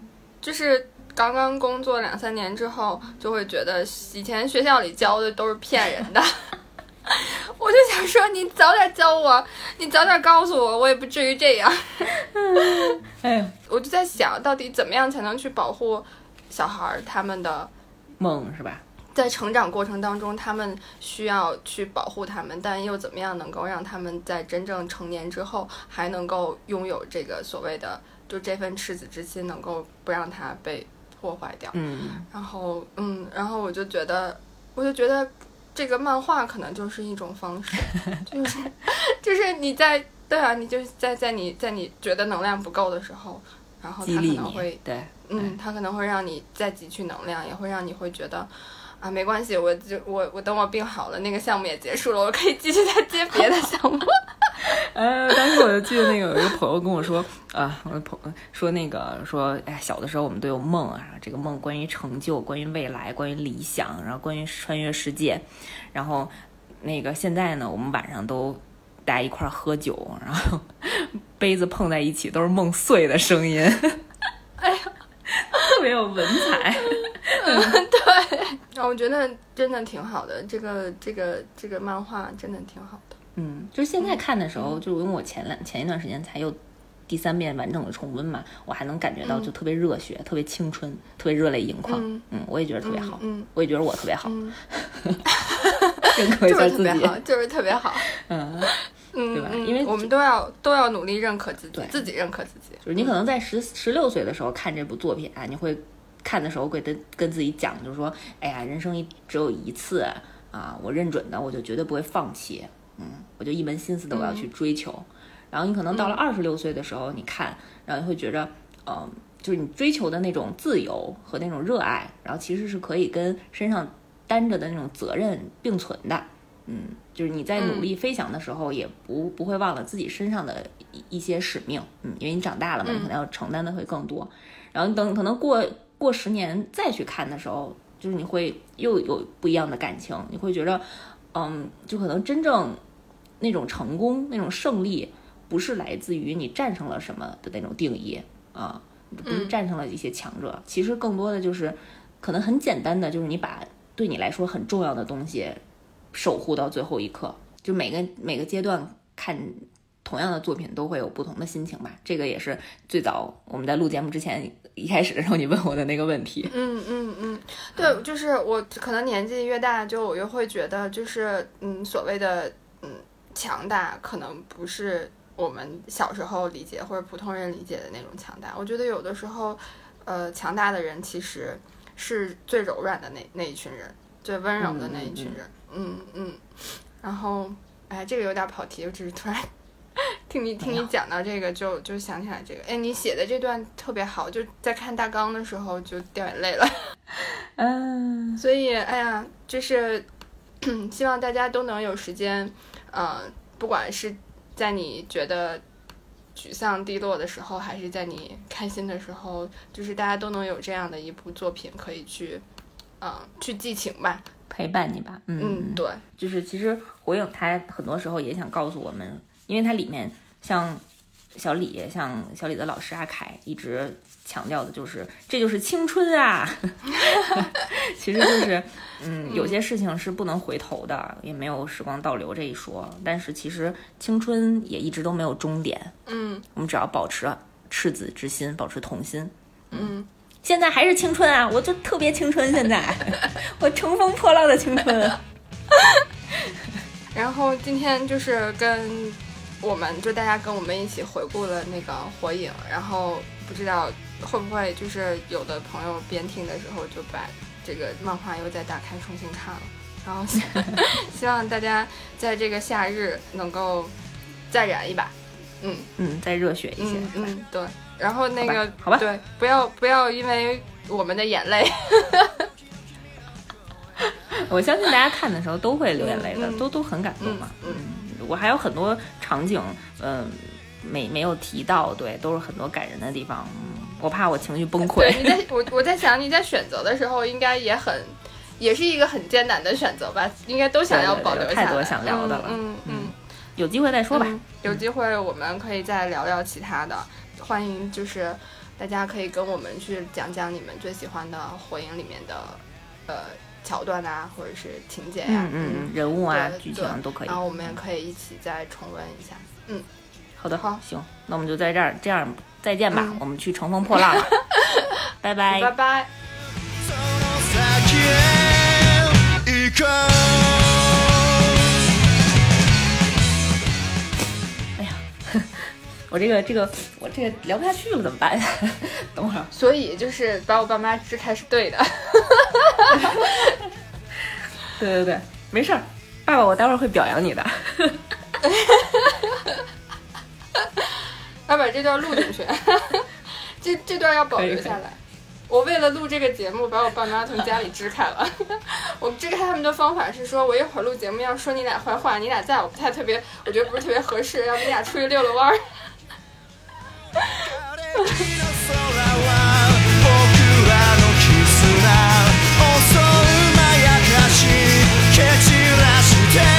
就是刚刚工作两三年之后，就会觉得以前学校里教的都是骗人的。我就想说，你早点教我，你早点告诉我，我也不至于这样。哎，我就在想到底怎么样才能去保护小孩儿他们的梦，是吧？在成长过程当中，他们需要去保护他们，但又怎么样能够让他们在真正成年之后，还能够拥有这个所谓的就这份赤子之心，能够不让它被破坏掉？嗯，然后，嗯，然后我就觉得，我就觉得。这个漫画可能就是一种方式，就是就是你在对啊，你就是在在你在你觉得能量不够的时候，然后它可能会对，嗯，它可能会让你再汲取能量，也会让你会觉得啊，没关系，我就我我等我病好了，那个项目也结束了，我可以继续再接别的项目。呃，当时我就记得那个有一个朋友跟我说，啊，我的朋说那个说，哎，小的时候我们都有梦啊，这个梦关于成就，关于未来，关于理想，然后关于穿越世界，然后那个现在呢，我们晚上都大家一块喝酒，然后杯子碰在一起都是梦碎的声音，哎呀，特别有文采。嗯，对，啊，我觉得真的挺好的，这个这个这个漫画真的挺好的。嗯，就是现在看的时候，就因为我前两前一段时间才又第三遍完整的重温嘛，我还能感觉到就特别热血，特别青春，特别热泪盈眶。嗯，我也觉得特别好。嗯，我也觉得我特别好。认可一下自己，就是特别好。嗯嗯，对吧？因为我们都要都要努力认可自己，自己认可自己。就是你可能在十十六岁的时候看这部作品啊，你会看的时候会跟跟自己讲，就是说，哎呀，人生一只有一次啊，我认准的，我就绝对不会放弃。嗯，我就一门心思的我要去追求，然后你可能到了二十六岁的时候，你看，然后你会觉着，嗯，就是你追求的那种自由和那种热爱，然后其实是可以跟身上担着的那种责任并存的，嗯，就是你在努力飞翔的时候，也不不会忘了自己身上的一一些使命，嗯，因为你长大了嘛，你可能要承担的会更多，然后等可能过过十年再去看的时候，就是你会又有不一样的感情，你会觉着，嗯，就可能真正。那种成功，那种胜利，不是来自于你战胜了什么的那种定义啊，不是战胜了一些强者，其实更多的就是，可能很简单的，就是你把对你来说很重要的东西守护到最后一刻。就每个每个阶段看同样的作品都会有不同的心情吧。这个也是最早我们在录节目之前一开始的时候你问我的那个问题。嗯嗯嗯，对，就是我可能年纪越大，就我越会觉得，就是嗯，所谓的嗯。强大可能不是我们小时候理解或者普通人理解的那种强大。我觉得有的时候，呃，强大的人其实是最柔软的那那一群人，最温柔的那一群人。嗯嗯。然后，哎，这个有点跑题，我只是突然听你听你讲到这个，就就想起来这个。哎，你写的这段特别好，就在看大纲的时候就掉眼泪了。嗯。所以，哎呀，就是 希望大家都能有时间。嗯，不管是在你觉得沮丧低落的时候，还是在你开心的时候，就是大家都能有这样的一部作品可以去，嗯，去寄情吧，陪伴你吧。嗯，对，就是其实火影它很多时候也想告诉我们，因为它里面像小李，像小李的老师阿凯一直强调的就是，这就是青春啊，其实就是。嗯，有些事情是不能回头的，也没有时光倒流这一说。但是其实青春也一直都没有终点。嗯，我们只要保持赤子之心，保持童心。嗯，现在还是青春啊，我就特别青春。现在 我乘风破浪的青春。然后今天就是跟我们就大家跟我们一起回顾了那个火影，然后不知道会不会就是有的朋友边听的时候就把这个漫画又再打开重新看了？然后 希望大家在这个夏日能够再燃一把，嗯。嗯，再热血一些，嗯嗯，对。然后那个好吧，对，不要不要因为我们的眼泪，我相信大家看的时候都会流眼泪的，都都很感动嘛。嗯，我还有很多场景，嗯，没没有提到，对，都是很多感人的地方。嗯，我怕我情绪崩溃。你在我我在想你在选择的时候，应该也很，也是一个很艰难的选择吧？应该都想要保留下来。太多想聊的了。嗯嗯，有机会再说吧。有机会我们可以再聊聊其他的。欢迎，就是大家可以跟我们去讲讲你们最喜欢的《火影》里面的呃桥段啊，或者是情节呀，嗯，人物啊，剧情都可以。然后我们也可以一起再重温一下。嗯，好的，好，行，那我们就在这儿，这样再见吧。我们去乘风破浪了，拜拜，拜拜。我这个这个我这个聊不下去了怎么办？等会儿。所以就是把我爸妈支开是对的。对对对，没事儿，爸爸，我待会儿会表扬你的。要把这段录进去，这这段要保留下来。我为了录这个节目，把我爸妈从家里支开了。我支开他们的方法是说，我一会儿录节目要说你俩坏话，你俩在我不太特别，我觉得不是特别合适，要不你俩出去遛遛弯儿。僕らの絆襲うまやかし蹴散らして